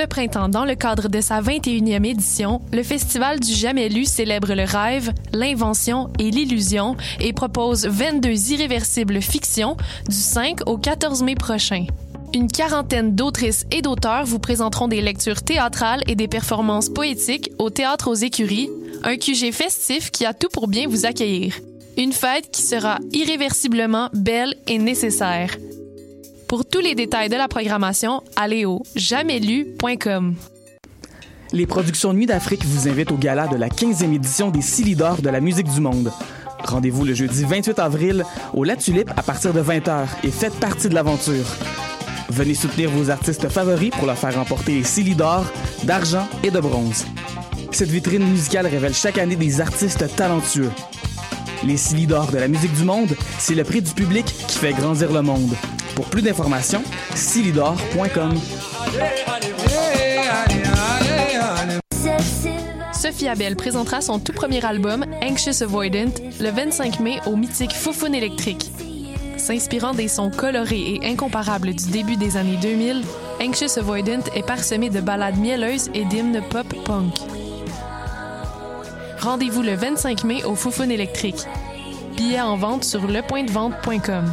Ce printemps, dans le cadre de sa 21e édition, le Festival du Jamais Lu célèbre le rêve, l'invention et l'illusion et propose 22 irréversibles fictions du 5 au 14 mai prochain. Une quarantaine d'autrices et d'auteurs vous présenteront des lectures théâtrales et des performances poétiques au Théâtre aux Écuries, un QG festif qui a tout pour bien vous accueillir. Une fête qui sera irréversiblement belle et nécessaire. Pour tous les détails de la programmation, allez au jamaislu.com. Les productions Nuit d'Afrique vous invitent au gala de la 15e édition des Silidor de la musique du monde. Rendez-vous le jeudi 28 avril au La Tulipe à partir de 20h et faites partie de l'aventure. Venez soutenir vos artistes favoris pour leur faire remporter les Silidor d'argent et de bronze. Cette vitrine musicale révèle chaque année des artistes talentueux. Les Silidor de la musique du monde, c'est le prix du public qui fait grandir le monde. Pour plus d'informations, silidor.com. Sophie Abel présentera son tout premier album, Anxious Avoidant, le 25 mai au mythique Foufoune électrique. S'inspirant des sons colorés et incomparables du début des années 2000, Anxious Avoidant est parsemé de ballades mielleuses et d'hymnes pop-punk. Rendez-vous le 25 mai au Foufoune électrique. Billets en vente sur lepointdevente.com.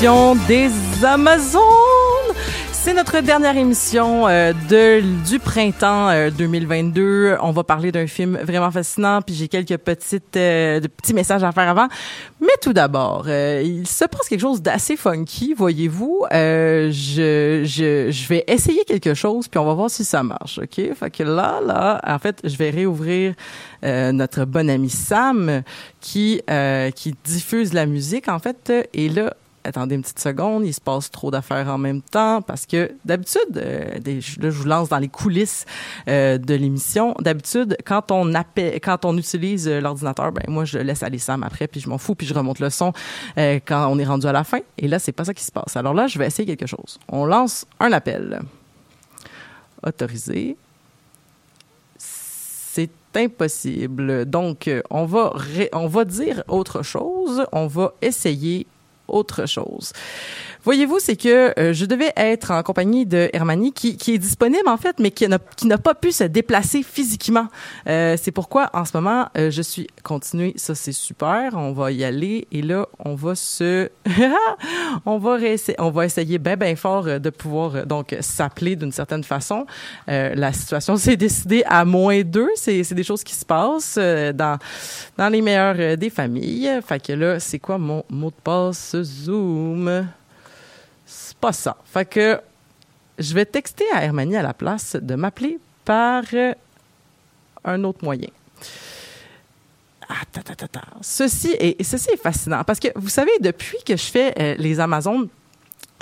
Des Amazones. C'est notre dernière émission euh, de du printemps euh, 2022. On va parler d'un film vraiment fascinant, puis j'ai quelques petites euh, petits messages à faire avant. Mais tout d'abord, euh, il se passe quelque chose d'assez funky, voyez-vous. Euh, je, je je vais essayer quelque chose, puis on va voir si ça marche, ok? Fait que là là, en fait, je vais réouvrir euh, notre bon ami Sam qui euh, qui diffuse la musique en fait et là attendez une petite seconde, il se passe trop d'affaires en même temps parce que d'habitude, euh, là je vous lance dans les coulisses euh, de l'émission. D'habitude, quand on appelle, quand on utilise euh, l'ordinateur, ben moi je laisse aller Sam après puis je m'en fous puis je remonte le son quand on est rendu à la fin. Et là c'est pas ça qui se passe. Alors là je vais essayer quelque chose. On lance un appel. Autorisé. C'est impossible. Donc, on va, on va dire autre chose. On va essayer autre chose. Voyez-vous, c'est que euh, je devais être en compagnie de Hermanie, qui, qui est disponible en fait, mais qui n'a, qui n'a pas pu se déplacer physiquement. Euh, c'est pourquoi en ce moment, euh, je suis continuée. Ça, c'est super. On va y aller. Et là, on va se... on, va on va essayer bien, bien fort euh, de pouvoir euh, donc s'appeler d'une certaine façon. Euh, la situation s'est décidée à moins deux. C'est, c'est des choses qui se passent dans, dans les meilleures des familles. Fait que là, c'est quoi mon mot de passe Zoom? C'est pas ça. Fait que je vais texter à Hermanie à la place de m'appeler par euh, un autre moyen. Ah. Ceci est, ceci est fascinant parce que vous savez, depuis que je fais euh, les Amazones,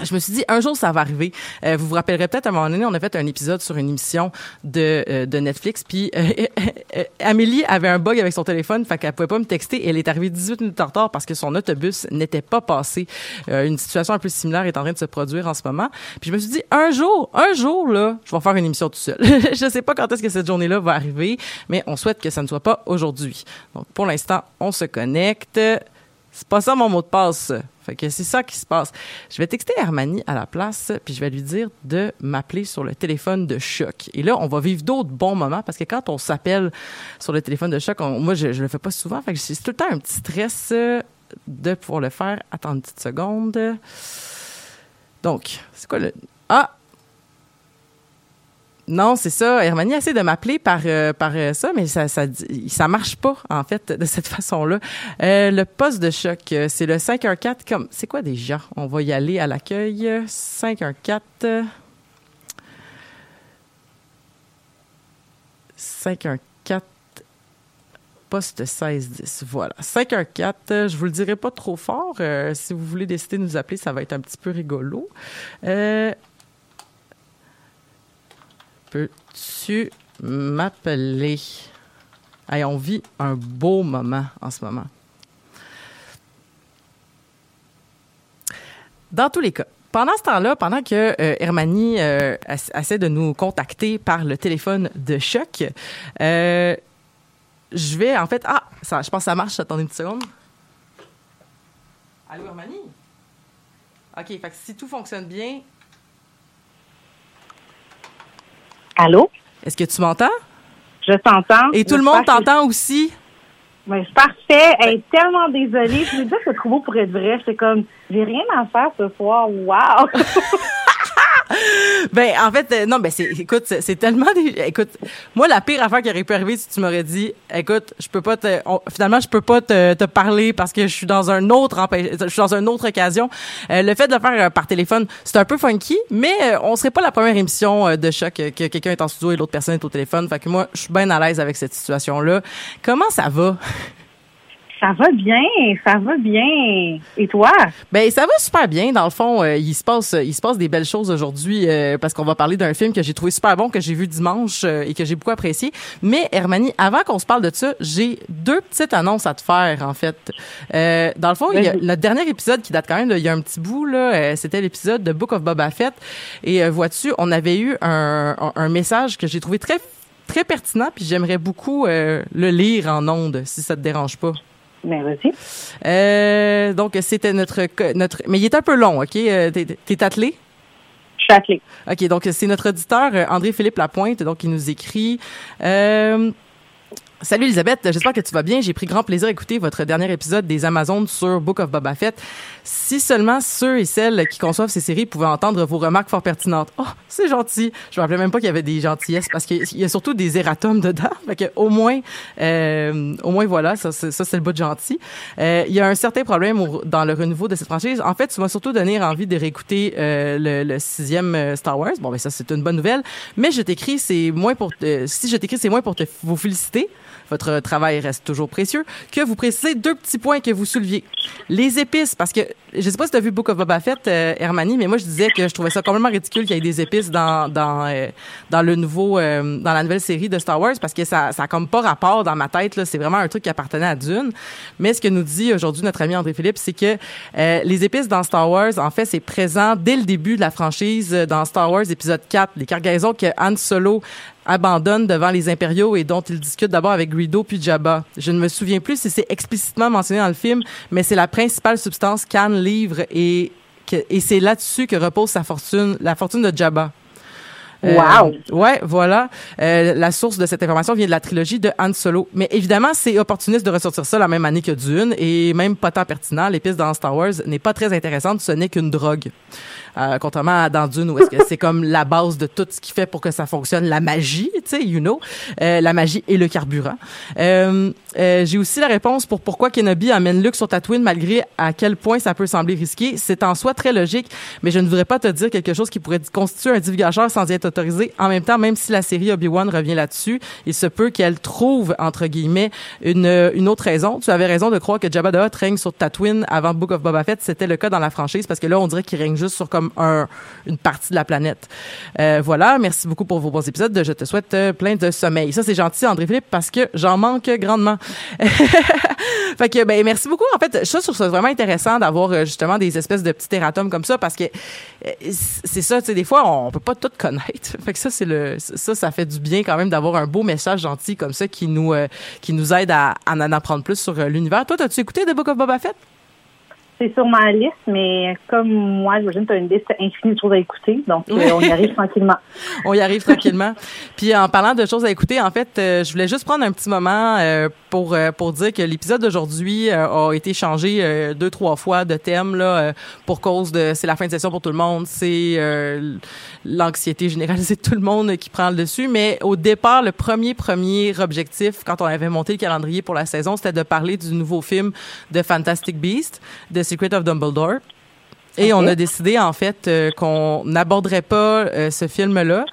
je me suis dit, un jour, ça va arriver. Euh, vous vous rappellerez peut-être, à un moment donné, on a fait un épisode sur une émission de, euh, de Netflix, puis euh, euh, Amélie avait un bug avec son téléphone, fait qu'elle pouvait pas me texter, elle est arrivée 18 minutes en retard parce que son autobus n'était pas passé. Euh, une situation un peu similaire est en train de se produire en ce moment. Puis je me suis dit, un jour, un jour, là, je vais faire une émission tout seul. je sais pas quand est-ce que cette journée-là va arriver, mais on souhaite que ça ne soit pas aujourd'hui. Donc, pour l'instant, on se connecte. C'est pas ça mon mot de passe. Fait que c'est ça qui se passe. Je vais texter Hermanie à la place, puis je vais lui dire de m'appeler sur le téléphone de choc. Et là, on va vivre d'autres bons moments parce que quand on s'appelle sur le téléphone de choc, moi, je, je le fais pas souvent. Fait que c'est tout le temps un petit stress euh, de pouvoir le faire. Attends une petite seconde. Donc, c'est quoi le. Ah! Non, c'est ça. Hermanie essaie de m'appeler par euh, par euh, ça, mais ça ça ça marche pas en fait de cette façon-là. Euh, le poste de choc, c'est le 514 comme c'est quoi déjà? On va y aller à l'accueil 514 euh, 514 poste 1610. Voilà. 514, euh, je vous le dirai pas trop fort. si vous voulez décider de nous appeler, ça va être un petit peu rigolo. Peux-tu m'appeler? On vit un beau moment en ce moment. Dans tous les cas, pendant ce temps-là, pendant que euh, Hermanie euh, essa- essaie de nous contacter par le téléphone de choc, euh, je vais en fait. Ah, ça, je pense que ça marche. Attendez une seconde. Allô, Hermanie? OK, fait si tout fonctionne bien, Allô? est-ce que tu m'entends? Je t'entends. Et tout le monde que- t'entend aussi? Mais c'est parfait. Elle est tellement désolée. Je me dis que c'est trop beau pour être vrai. C'est comme, j'ai rien à faire ce soir. Wow! Ben, en fait, euh, non, ben, c'est, écoute, c'est, tellement des, écoute, moi, la pire affaire qui aurait pu arriver si tu m'aurais dit, écoute, je peux pas te, finalement, je peux pas te, parler parce que je suis dans un autre je suis dans une autre occasion. Euh, le fait de le faire euh, par téléphone, c'est un peu funky, mais on serait pas la première émission de choc que quelqu'un est en studio et l'autre personne est au téléphone. Fait que moi, je suis bien à l'aise avec cette situation-là. Comment ça va? Ça va bien. Ça va bien. Et toi? Ben ça va super bien dans le fond. euh, il se passe, il se passe des belles choses aujourd'hui euh, parce qu'on va parler d'un film que j'ai trouvé super bon que j'ai vu dimanche euh, et que j'ai beaucoup apprécié. Mais Hermanie, avant qu'on se parle de ça, j'ai deux petites annonces à te faire en fait. Euh, dans le fond, il y a Vas-y. notre dernier épisode qui date quand même de- il y a un petit bout là. euh, C'était l'épisode de Book of Boba Fett et euh, vois-tu, on avait eu un, un, un message que j'ai trouvé très très pertinent puis j'aimerais beaucoup euh, le lire en ondes si ça te dérange pas. Ben, vas-y. Euh, donc c'était notre notre mais il est un peu long, OK? Euh, T'es attelé? Je suis attelée. OK, donc c'est notre auditeur euh, André-Philippe Lapointe donc il nous écrit euh, Salut Elisabeth, j'espère que tu vas bien. J'ai pris grand plaisir à écouter votre dernier épisode des Amazones sur Book of Boba Fett. Si seulement ceux et celles qui conçoivent ces séries pouvaient entendre vos remarques fort pertinentes. Oh, c'est gentil. Je me rappelais même pas qu'il y avait des gentillesses parce qu'il y a surtout des erratums dedans. Fait que au moins, euh, au moins voilà, ça, c'est- le bout de gentil. Euh, il y a un certain problème dans le renouveau de cette franchise. En fait, tu m'as surtout donné envie de réécouter euh, le, le sixième euh, Star Wars. Bon, ben ça c'est une bonne nouvelle. Mais je t'écris, c'est moins pour te- si je t'écris, c'est moins pour te vous féliciter. Votre travail reste toujours précieux. Que vous précisez deux petits points que vous souleviez. Les épices, parce que je sais pas si tu as vu Book of Boba Fett, euh, Hermanie, mais moi je disais que je trouvais ça complètement ridicule qu'il y ait des épices dans dans euh, dans le nouveau euh, dans la nouvelle série de Star Wars parce que ça ça a comme pas rapport dans ma tête. C'est vraiment un truc qui appartenait à Dune. Mais ce que nous dit aujourd'hui notre ami André Philippe, c'est que euh, les épices dans Star Wars, en fait, c'est présent dès le début de la franchise euh, dans Star Wars épisode 4, les cargaisons que Han Solo abandonne devant les impériaux et dont il discute d'abord avec Greedo puis Jabba. Je ne me souviens plus si c'est explicitement mentionné dans le film, mais c'est la principale substance qu'Anne livre et et c'est là-dessus que repose sa fortune, la fortune de Jabba. Wow. ouais, voilà. Euh, la source de cette information vient de la trilogie de Han Solo. Mais évidemment, c'est opportuniste de ressortir ça la même année que Dune et même pas tant pertinent. L'épice dans Star Wars n'est pas très intéressante. Ce n'est qu'une drogue. Euh, contrairement à dans Dune où est-ce que c'est comme la base de tout ce qui fait pour que ça fonctionne, la magie, tu sais, you know, euh, la magie et le carburant. Euh, euh, J'ai aussi la réponse pour pourquoi Kenobi amène Luke sur Tatooine malgré à quel point ça peut sembler risqué. C'est en soi très logique, mais je ne voudrais pas te dire quelque chose qui pourrait constituer un divulgateur sans y être autorisé. En même temps, même si la série Obi-Wan revient là-dessus, il se peut qu'elle trouve, entre guillemets, une, une autre raison. Tu avais raison de croire que Jabba the Hutt règne sur Tatooine avant Book of Boba Fett. C'était le cas dans la franchise parce que là, on dirait qu'il règne juste sur comme un, une partie de la planète. Euh, voilà. Merci beaucoup pour vos bons épisodes. Je te souhaite euh, plein de sommeil. Ça, c'est gentil, André-Philippe, parce que j'en manque grandement. fait que, ben, merci beaucoup. En fait, je trouve ça vraiment intéressant d'avoir euh, justement des espèces de petits erratums comme ça parce que c'est ça, tu sais, des fois, on peut pas tout connaître. Fait que ça, c'est le, ça, ça fait du bien quand même d'avoir un beau message gentil comme ça qui nous, qui nous aide à, à en apprendre plus sur l'univers. Toi, as-tu écouté The Book of Boba Fett? C'est sur ma liste, mais comme moi, j'imagine que tu as une liste infinie de choses à écouter, donc euh, on y arrive tranquillement. On y arrive tranquillement. Puis en parlant de choses à écouter, en fait, euh, je voulais juste prendre un petit moment euh, pour pour dire que l'épisode d'aujourd'hui a été changé deux trois fois de thème là pour cause de c'est la fin de session pour tout le monde, c'est l'anxiété généralisée de tout le monde qui prend le dessus. Mais au départ, le premier premier objectif quand on avait monté le calendrier pour la saison, c'était de parler du nouveau film de Fantastic Beast, Secret of Dumbledore. Et on a décidé en fait euh, qu'on n'aborderait pas euh, ce film-là.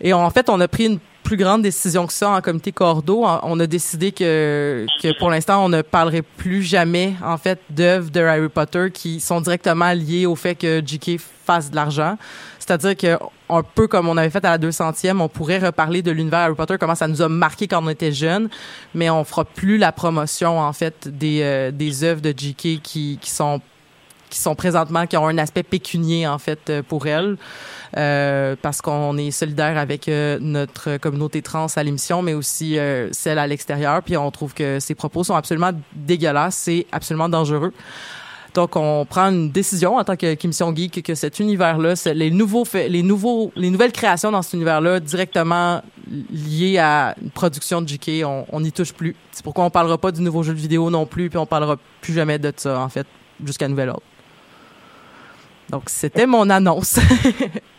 Et en fait, on a pris une plus grande décision que ça en comité cordo. On a décidé que, que pour l'instant, on ne parlerait plus jamais en fait d'œuvres de Harry Potter qui sont directement liées au fait que J.K. fasse de l'argent. C'est-à-dire que un peu comme on avait fait à la 200e, on pourrait reparler de l'univers Harry Potter, comment ça nous a marqué quand on était jeunes, mais on fera plus la promotion en fait des euh, des œuvres de J.K. qui qui sont qui sont présentement, qui ont un aspect pécunier, en fait, euh, pour elle, euh, parce qu'on est solidaire avec euh, notre communauté trans à l'émission, mais aussi celle à l'extérieur. Puis on trouve que ces propos sont absolument dégueulasses, c'est absolument dangereux. Donc, on prend une décision en tant que commission geek que cet univers-là, les nouveaux les nouveaux, les nouvelles créations dans cet univers-là, directement liées à une production de JK, on n'y touche plus. C'est pourquoi on parlera pas du nouveau jeu de vidéo non plus, puis on parlera plus jamais de ça, en fait, jusqu'à nouvel ordre. Donc, c'était mon annonce.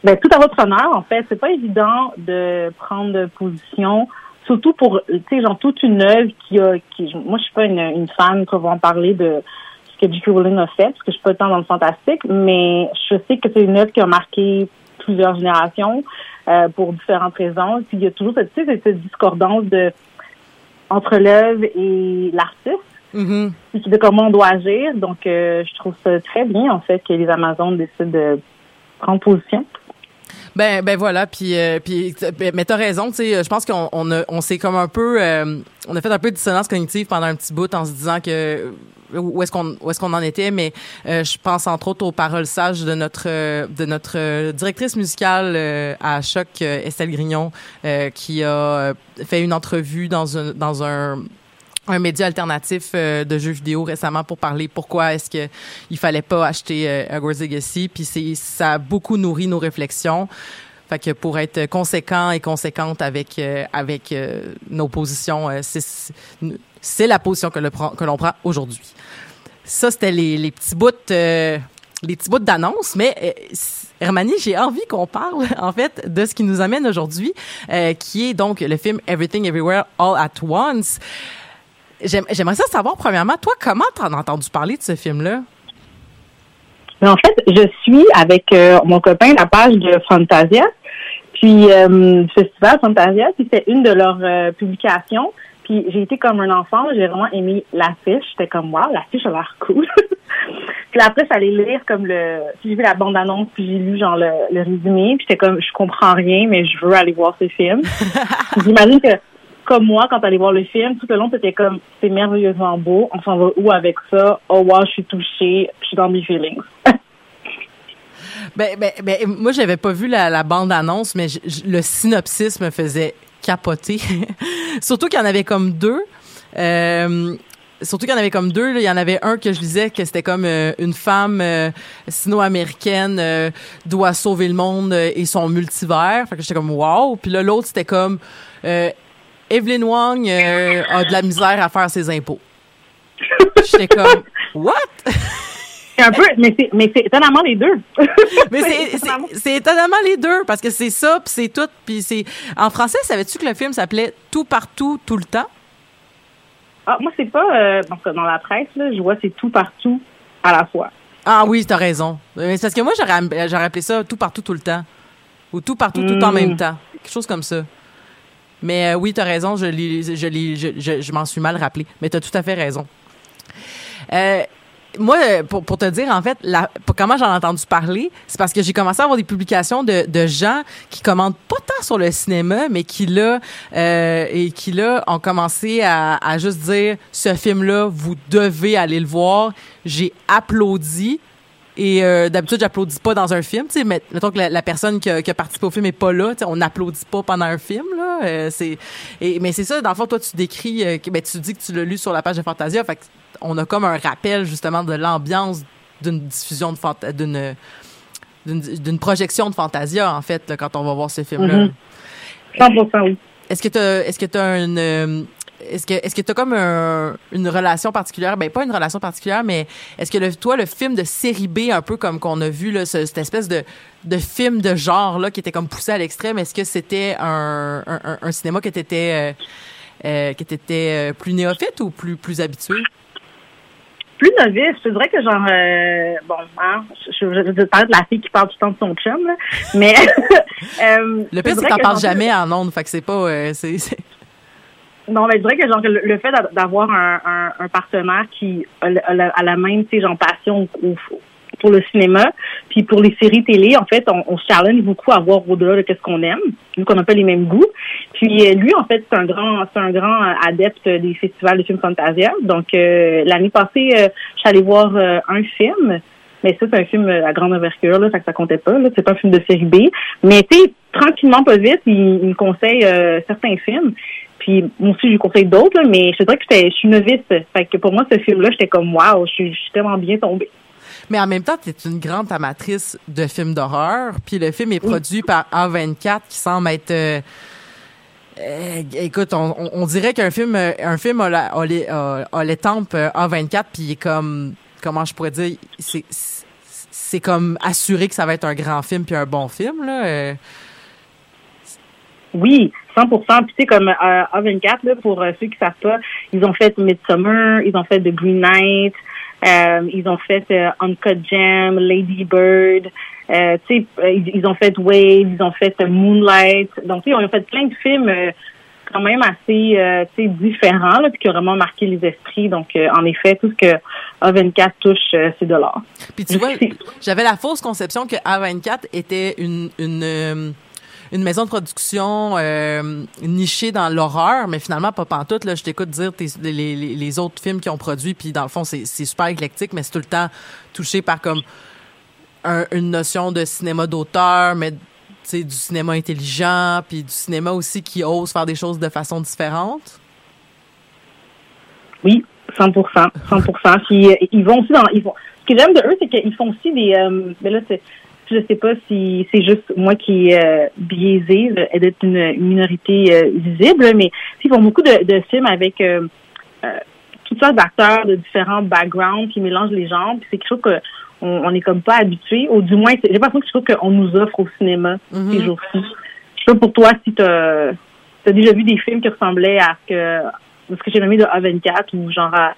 Ben, tout à en fait, c'est pas évident de prendre position, surtout pour, tu sais, genre toute une œuvre qui a, qui, moi, je suis pas une, une fan qui va en parler de que J.K. Rowling a fait, parce que je suis pas tant dans le fantastique, mais je sais que c'est une œuvre qui a marqué plusieurs générations euh, pour différentes raisons. Puis il y a toujours cette, tu sais, cette discordance de entre l'œuvre et l'artiste. Mhm. puis de comment on doit agir. Donc, euh, je trouve ça très bien, en fait, que les Amazones décident de prendre position. Ben, ben voilà, puis euh, puis ben, mais t'as raison, tu sais, je pense qu'on on a on s'est comme un peu euh, on a fait un peu de dissonance cognitive pendant un petit bout en se disant que où est-ce qu'on où est-ce qu'on en était, mais euh, je pense entre autres aux paroles sages de notre euh, de notre euh, directrice musicale euh, à choc Estelle Grignon qui a fait une entrevue dans un dans un un média alternatif euh, de jeux vidéo récemment pour parler pourquoi est-ce que il fallait pas acheter euh, Legacy puis c'est ça a beaucoup nourri nos réflexions fait que pour être conséquent et conséquente avec euh, avec euh, nos positions c'est la position que l'on prend aujourd'hui ça c'était les, les petits bouts les petits bouts d'annonce mais Hermanie, j'ai envie qu'on parle en fait de ce qui nous amène aujourd'hui, qui est donc le film Everything Everywhere All at Once. J'aime- J'aimerais ça savoir, premièrement, toi, comment t'en as entendu parler de ce film-là? Mais en fait, je suis avec euh, mon copain la page de Fantasia, puis euh, Festival Fantasia, puis c'est une de leurs euh, publications. Puis j'ai été comme un enfant, j'ai vraiment aimé l'affiche. J'étais comme wow, l'affiche a l'air cool. puis après, j'allais lire comme le. puis J'ai vu la bande-annonce, puis j'ai lu genre le, le résumé, puis j'étais comme je comprends rien, mais je veux aller voir ce film. Puis J'imagine que comme moi, quand t'allais voir le film, tout le long, t'étais comme c'est merveilleusement beau, on s'en va où avec ça? Oh wow, je suis touchée, je suis dans mes feelings. Ben, ben, ben, moi, j'avais pas vu la, bande-annonce, mais le synopsis me faisait capoter. Surtout qu'il y en avait comme deux. Euh, surtout qu'il y en avait comme deux. Il y en avait un que je lisais que c'était comme euh, une femme euh, sino-américaine doit sauver le monde et son multivers. Fait que j'étais comme wow. Puis là, l'autre, c'était comme Evelyn Wong euh, a de la misère à faire ses impôts. J'étais comme what? C'est un peu, mais c'est, mais c'est étonnamment les deux. Mais c'est- étonnamment les deux parce que c'est ça puis c'est tout puis c'est en français savais-tu que le film s'appelait tout partout tout le temps? Ah, moi, c'est pas, euh, parce que dans la presse, là, je vois c'est tout partout à la fois. Ah oui t'as raison Mais c'est parce que moi j'aurais j'aurais appelé ça tout partout tout le temps ou tout partout tout en Mm. même temps quelque chose comme ça mais euh, oui t'as raison je je je, je, m'en suis mal rappelé mais t'as tout à fait raison euh, moi, euh, pour, te dire, en fait, comment j'en ai entendu parler, c'est parce que j'ai commencé à avoir des publications de, de gens qui commandent pas tant sur le cinéma, mais qui là, euh, et qui là ont commencé à, à juste dire, ce film-là, vous devez aller le voir. J'ai applaudi. Et euh, d'habitude, j'applaudis pas dans un film. Tu sais, mais mettons que la, la personne qui a, qui a participé au film est pas là. On n'applaudit pas pendant un film. Là. Euh, c'est, et, mais c'est ça, dans le fond, toi, tu décris, euh, ben, tu dis que tu l'as lu sur la page de Fantasia. Fait on a comme un rappel justement de l'ambiance d'une diffusion de fanta- d'une d'une d'une projection de Fantasia en fait là, quand on va voir ce film là. Mhm. 100% oui. Est-ce que tu est-ce que tu as une est-ce que est-ce que tu as comme un- une relation particulière? Ben pas une relation particulière mais est-ce que le, toi le film de série B un peu comme qu'on a vu là ce- cette espèce de de film de genre là qui était comme poussé à l'extrême est-ce que c'était un, un, un- un cinéma qui était qui était plus néophyte ou plus plus habitué? Plus novice, je te dirais que genre, euh, bon, hein, je, vais parler de la fille qui parle tout le temps de son chum, là, mais... euh, le pire c'est que t'en que parles jamais en ondes fait que c'est pas euh, c'est- Non, mais je dirais que genre le, fait d'a- d'avoir un, un, un partenaire qui a, la, même, genre passion pour le cinéma, puis pour les séries télé, en fait, on, on se challenge beaucoup à voir au-delà de ce qu'on aime, vu qu'on n'a pas les mêmes goûts. Puis euh, lui, en fait, c'est un grand, c'est un grand euh, adepte des festivals de films Fantasia. Donc euh, l'année passée, euh, allée voir euh, un film. Mais ça, c'est un film euh, à grande ouverture, là, fait que ça comptait pas, là. C'est pas un film de série B. Mais tu sais, tranquillement, pas vite, il, me conseille certains films. Puis moi aussi, je conseille d'autres, mais je dirais que je suis novice. Fait que pour moi, ce film-là, j'étais comme waouh, je suis tellement bien tombée. Mais en même temps, tu es une grande amatrice de films d'horreur. Puis le film est produit par A24 qui semble être. euh, écoute, on, dirait qu'un film, un film a, les, a- l'étampe euh, A24, puis il est comme. Comment je pourrais dire C'est comme assuré que ça va être un grand film puis un bon film, là. euh. Oui, 100 Puis tu sais, comme euh, A24, là, pour euh, ceux qui savent pas, ils ont fait Midsummer, ils ont fait The Green Knight, euh, ils ont fait euh, Uncut Gem, Lady Bird, euh, tu sais, ils, ils ont fait Wave, ils ont fait Moonlight. Donc, tu sais, ils ont fait plein de films euh, quand même assez, euh, tu sais, différents, là, puis qui ont vraiment marqué les esprits. Donc, euh, en effet, tout ce que A24 touche, euh, c'est de l'or. Puis tu vois, j'avais la fausse conception que A24 était une une euh, une maison de production euh, nichée dans l'horreur, mais finalement pas pantoute. Là, je t'écoute dire tes- les, les, autres films qu'ils ont produits, puis dans le fond c'est super éclectique, mais c'est tout le temps touché par comme un- une notion de cinéma d'auteur, mais du cinéma intelligent, puis du cinéma aussi qui ose faire des choses de façon différente. Oui, 100 100 Puis euh, ils vont aussi dans ils vont ce que j'aime de eux c'est qu'ils font aussi des euh, mais là c'est je sais pas si c'est juste moi qui est euh, biaisée là, d'être une, une minorité euh, visible mais ils font beaucoup de, de films avec euh, euh, toutes sortes d'acteurs de différents backgrounds qui mélangent les genres puis c'est quelque chose que on, on est comme pas habitué ou du moins j'ai l'impression que c'est quelque chose qu'on nous offre au cinéma Mhm. ces jours-ci je sais pas pour toi si t'as as déjà vu des films qui ressemblaient à ce que ce que j'ai nommé de A24 ou genre à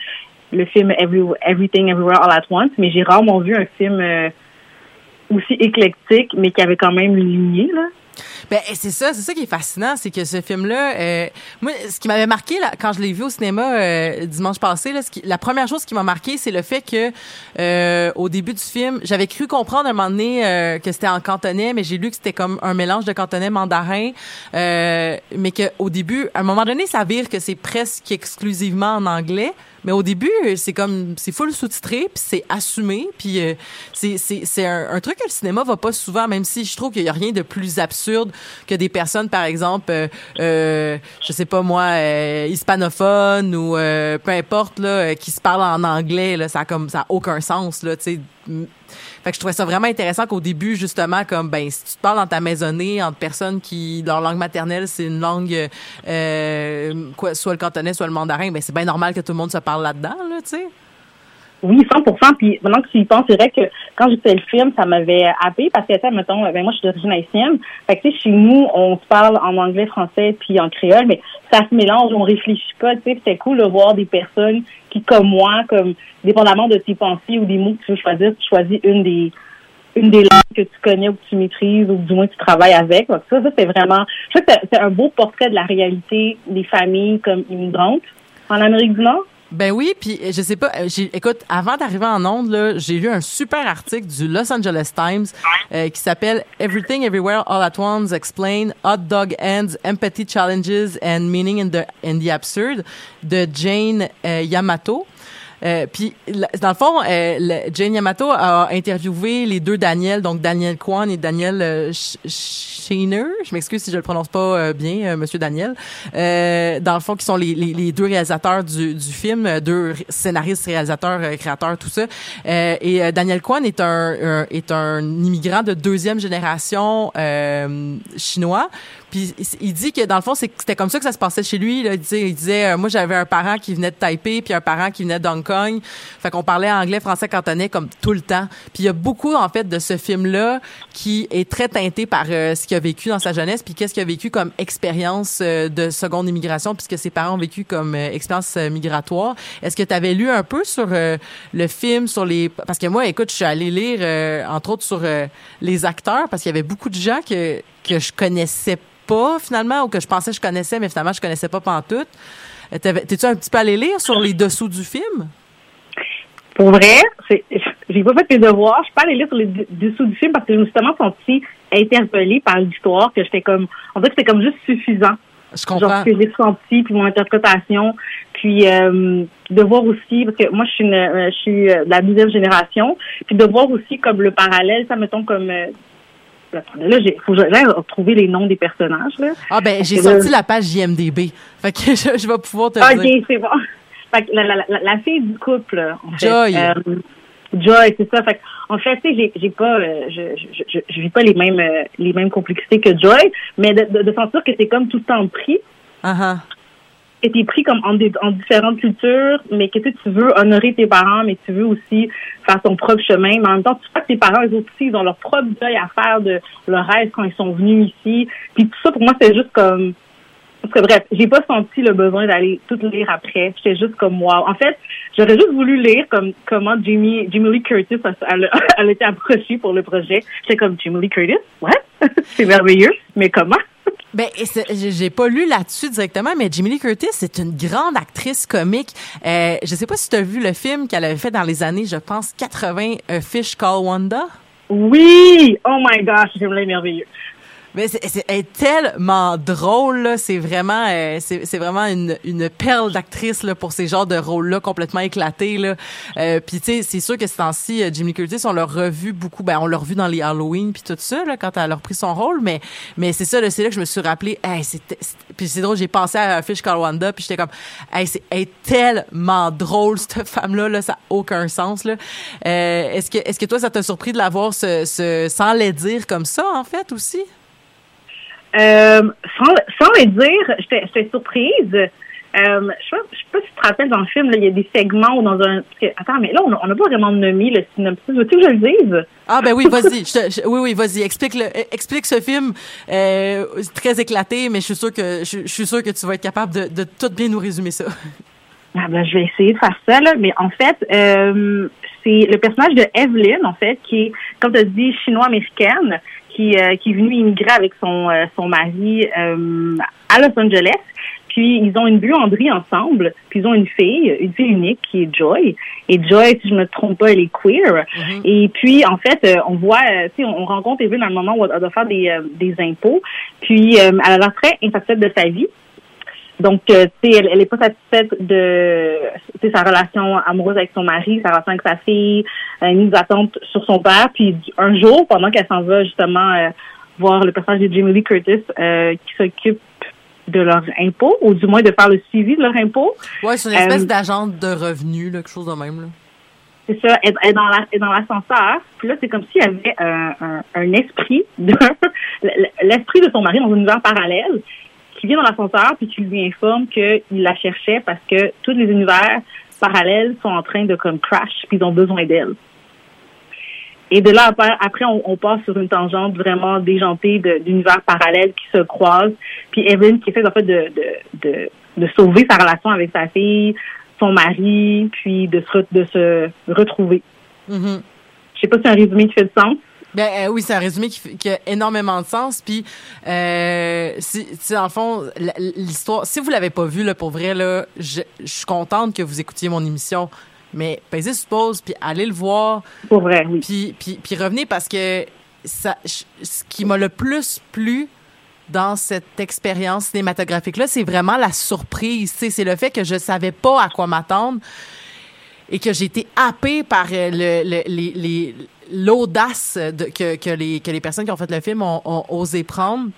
le film Every, Everything Everywhere All at Once, mais j'ai rarement vu un film euh, aussi éclectique, mais qui avait quand même une lignée, là. Ben c'est ça, c'est ça qui est fascinant, c'est que ce film-là, euh, moi, ce qui m'avait marqué là, quand je l'ai vu au cinéma euh, dimanche passé, là, la première chose qui m'a marqué, c'est le fait que euh, au début du film, j'avais cru comprendre à un moment donné que c'était en cantonais, mais j'ai lu que c'était comme un mélange de cantonais mandarin, mais que au début, à un moment donné, ça vire que c'est presque exclusivement en anglais. Mais au début, c'est comme c'est full sous-titré, puis c'est assumé, puis euh, c'est c'est c'est un, un truc que le cinéma va pas souvent, même si je trouve qu'il y a rien de plus absurde que des personnes, par exemple, euh, euh, je sais pas moi, euh, hispanophones ou euh, peu importe là, euh, qui se parlent en anglais, là, ça a comme ça a aucun sens là, tu sais. Fait que je trouvais ça vraiment intéressant qu'au début, justement, comme ben si tu te parles dans ta maisonnée entre personnes qui leur langue maternelle c'est une langue euh, quoi, soit le cantonais, soit le mandarin, ben c'est bien normal que tout le monde se parle là-dedans, là, tu sais. Oui, 100% Puis maintenant que tu y penses, c'est vrai que quand j'ai fait le film, ça m'avait happé parce que, mettons, ben moi, je suis d'origine haïtienne. Fait que, chez nous, on se parle en anglais, français, puis en créole, mais ça se mélange, on réfléchit pas, tu sais. C'est cool de voir des personnes qui, comme moi, comme, dépendamment de tes pensées ou des mots que tu veux choisir, tu choisis une des une des langues que tu connais ou que tu maîtrises ou du moins que tu travailles avec. Donc ça, ça c'est vraiment, je trouve c'est un beau portrait de la réalité des familles comme immigrantes en Amérique du Nord. Ben oui, puis euh, je sais pas, euh, j'ai, écoute, avant d'arriver en onde, là, j'ai lu un super article du Los Angeles Times euh, qui s'appelle Everything Everywhere All at Once Explain Hot Dog Ends, Empathy Challenges and Meaning in the, in the Absurd de Jane euh, Yamato. Euh, puis, dans le fond, euh, le- Jane Yamato a interviewé les deux Daniel, donc Daniel Kwan et Daniel euh. Je m'excuse si je le prononce pas euh, bien, euh, Monsieur Daniel. Euh, dans le fond, qui sont les, deux réalisateurs du, film, deux scénaristes, réalisateurs, créateurs, tout ça. Et Daniel Kwan est un, un- est un immigrant de deuxième génération chinois. Puis il- dit que dans le fond, c'était comme ça que ça se passait chez lui. Là. Il disait, il disait euh, moi j'avais un parent qui venait de Taipei, puis un parent qui venait de Hong Kong. Fait qu'on parlait anglais, français, cantonais comme tout le temps. Puis il y a beaucoup en fait de ce film-là qui est très teinté par euh, ce qu'il a vécu dans sa jeunesse, puis qu'est-ce qu'il a vécu comme expérience euh, de seconde immigration, puisque ses parents ont vécu comme euh, expérience migratoire. Est-ce que tu avais lu un peu sur le film, sur les parce que moi, écoute, je suis allée lire entre autres sur les acteurs parce qu'il y avait beaucoup de gens que que je connaissais pas finalement ou que je pensais que je connaissais mais finalement je connaissais pas pantoute. Euh, T'es-tu un petit peu allé lire sur les dessous du film? Pour vrai, j'ai pas fait mes devoirs. Je suis pas allée lire sur les dessous du film parce que je me suis tellement sentie interpellée par l'histoire que j'étais comme, on dirait que c'était comme juste suffisant. Je Genre comprends. ce que j'ai ressenti, puis mon interprétation, puis euh, de voir aussi, parce que moi je suis une, euh, je suis euh, de la deuxième génération, puis de voir aussi comme le parallèle, ça mettons comme là, j'ai faut que j'aille retrouver les noms des personnages là. Ah ben j'ai sorti là- la page JMDB. Fait que je, je vais pouvoir te Ok, dire. c'est bon. Fait que la, la, la, la fille du couple, en fait. Joy. euh, Joy, c'est ça. Fait que, en fait, tu sais, j'ai, pas, euh, je, je, je, je vis pas les mêmes, euh, les mêmes complexités que Joy, mais de, de, de sentir que t'es comme tout le temps pris, Ah ah. T'es pris comme en, des- en différentes cultures, mais que tu veux honorer tes parents, mais tu veux aussi faire ton propre chemin. Mais en même temps, tu vois que tes parents, eux aussi, ils ont leur propre deuil à faire de leur rêve quand ils sont venus ici. Puis tout ça, pour moi, c'est juste comme parce que bref, j'ai pas senti le besoin d'aller tout lire après. J'étais juste comme wow. En fait, j'aurais juste voulu lire comme comment Jimmy Jimmy Lee Curtis a, elle, elle a été approchée pour le projet. J'étais comme Jimmy Lee Curtis, what? c'est merveilleux, mais comment? Ben, c'est- j'ai pas lu là-dessus directement, mais Jamie Lee Curtis, c'est une grande actrice comique. Euh, je sais pas si tu as vu le film qu'elle avait fait dans les années, je pense, 80, A Fish Call Wanda. Oui! Oh my gosh, les merveilleux. Mais c'est, c'est- elle est tellement drôle, là. C'est vraiment, euh, c'est, c'est vraiment une, une perle d'actrice là pour ces genres de rôles-là complètement éclatés là. Euh, puis tu sais, c'est sûr que ce temps-ci, euh, Jimmy Curtis, on l'a revu beaucoup. Ben on l'a revu dans les Halloween puis tout ça là quand elle a repris son rôle. Mais mais c'est ça, là, c'est là que je me suis rappelé. Hey, c'était, puis c'est drôle, j'ai pensé à Fish Call Wanda puis j'étais comme, hey, c'est, elle est tellement drôle cette femme-là là, ça a aucun sens là. Euh, est-ce que est-ce que toi ça t'a surpris de la voir se, se sans les dire comme ça en fait aussi? Euh, sans, sans le dire, j'étais surprise. Euh, je sais je sais pas si tu te rappelles dans le film, là, il y a des segments où dans un. attends, mais là, on n'a pas vraiment nommé le synopsis. Veux-tu que je le dise? Ah ben oui, vas-y. Oui, oui, vas-y. Explique le, explique ce film euh, très éclaté, mais je suis sûr que je, je suis sûr que tu vas être capable de, de tout bien nous résumer ça. Ah ben, je vais essayer de faire ça, là. Mais en fait, euh, c'est le personnage de Evelyn, en fait, qui est, comme tu as dit, chinois-américaine, qui, euh, qui est venue immigrer avec son, euh, son mari euh, à Los Angeles. Puis ils ont une buanderie ensemble. Puis ils ont une fille, une fille unique qui est Joy. Et Joy, si je me trompe pas, elle est queer. Et puis en fait, euh, on voit, euh, tu sais, on, on rencontre Evelyn dans le moment où elle doit faire des, euh, des impôts. Puis euh, elle a l'air très insatisfaite de sa vie. Donc, euh, tu sais, elle, elle est pas satisfaite de sa relation amoureuse avec son mari, sa relation avec sa fille, euh, une mise attente sur son père. Puis un jour, pendant qu'elle s'en va justement euh, voir le personnage de Jamie Lee Curtis euh, qui s'occupe de leurs impôts, ou du moins de faire le suivi de leurs impôts, Ouais, c'est une espèce d'agente de revenus, là, quelque chose de même. Là. c'est ça, elle est dans la- elle est dans l'ascenseur. Puis là, c'est comme s'il y avait un, un, un esprit, d'un- l'esprit de son mari dans un univers parallèle, qui vient dans l'ascenseur puis qui lui informe qu'il la cherchait parce que tous les univers parallèles sont en train de comme crash puis ils ont besoin d'elle. Et de là après, après, on, on passe sur une tangente vraiment déjantée d'univers parallèles qui se croisent. Puis Evelyn qui essaie en fait de, de, de, de sauver sa relation avec sa fille, son mari, puis de se, de se retrouver. Mhm. Je sais pas si c'est un résumé qui fait du sens. Ben euh, oui, c'est un résumé qui, a énormément de sens. Puis, euh, si, si, le fond, l'histoire, si vous l'avez pas vu là, pour vrai là, je, je suis contente que vous écoutiez mon émission. Mais pesez sur pause, puis allez le voir. Pour vrai, oui. Puis, puis, puis revenez parce que ça, je- ce qui m'a le plus plu dans cette expérience cinématographique-là, c'est vraiment la surprise. C'est le fait que je savais pas à quoi m'attendre. et que j'ai été happée par euh, le, le- les- les- l'audace que, que, les, que les personnes qui ont fait le film ont, ont osé prendre.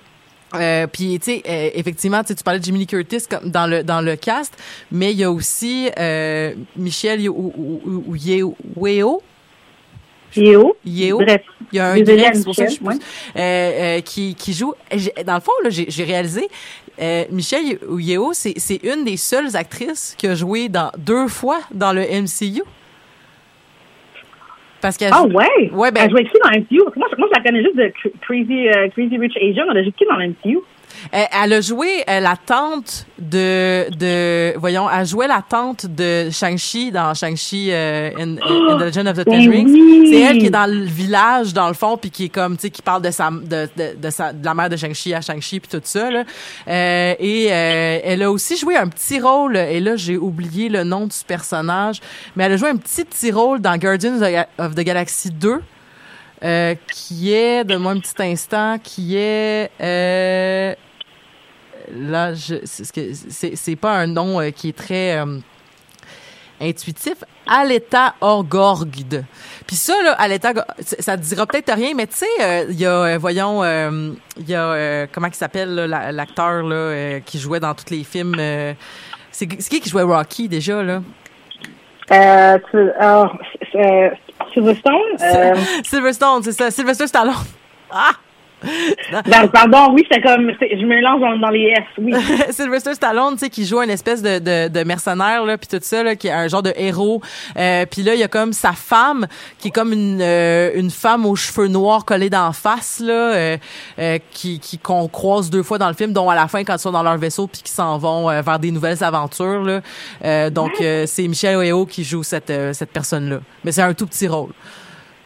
Euh, puis tu sais euh, effectivement tu parlais de Jimmy Lee Curtis comme dans le dans le cast mais il y a aussi euh, Michel Yeo? Yeo. Yeo Bref. il y a un grec, à c'est pour ça que je Michel. Euh, euh, qui, qui joue. Dans le fond, là, j'ai j'ai réalisé, euh, Michelle Yeo, c'est c'est une des seules actrices qui a joué dans deux fois dans le MCU. Parce qu'elle Ah ouais? Ouais, ben- Elle jouait qui dans MCU? Moi, je- moi, je la connais juste de Cra- Crazy, euh, Crazy Rich Asian. Elle a joué qui dans MCU? Elle, a joué euh, la tante de, de, voyons, elle jouait la tante de Shang-Chi dans Shang-Chi euh, in, in the Legend of the Ten Ben Rings. oui! C'est elle qui est dans le village, dans le fond, puis qui est comme, tu sais, qui parle de sa, de, de, de sa, de la mère de Shang-Chi à Shang-Chi puis tout ça, là. Euh, et euh, elle a aussi joué un petit rôle, et là, j'ai oublié le nom du personnage, mais elle a joué un petit, petit rôle dans Guardians of the Galaxy 2. Euh, qui est, donne-moi un petit instant, qui est, euh, là, je, c'est, pas un nom euh, qui est très euh, intuitif. Aleta Orgorgd. Puis ça, là, Aleta, ça te dira peut-être rien, mais tu sais, euh, il y a, voyons, il y a, comment il s'appelle, l'acteur, là, qui jouait dans tous les films. c'est, qui qui jouait Rocky, déjà, là? Euh, tu, Silverstone? Silverstone, c'est ça. Sylvester Stallone. Ah! ben, pardon, oui, c'est comme, je mélange dans, dans les S, oui. Sylvester Stallone, tu sais, qui joue une espèce de, de, de mercenaire, là, puis tout ça, là, qui est un genre de héros. Euh, puis là, il y a comme sa femme, qui est comme une, euh, une femme aux cheveux noirs collés d'en face, là, euh, euh, qui qui qu'on croise deux fois dans le film, dont à la fin, quand ils sont dans leur vaisseau, puis qu'ils s'en vont vers des nouvelles aventures, là. Donc, c'est Michel Oeo qui joue cette, cette personne-là. Mais c'est un tout petit rôle.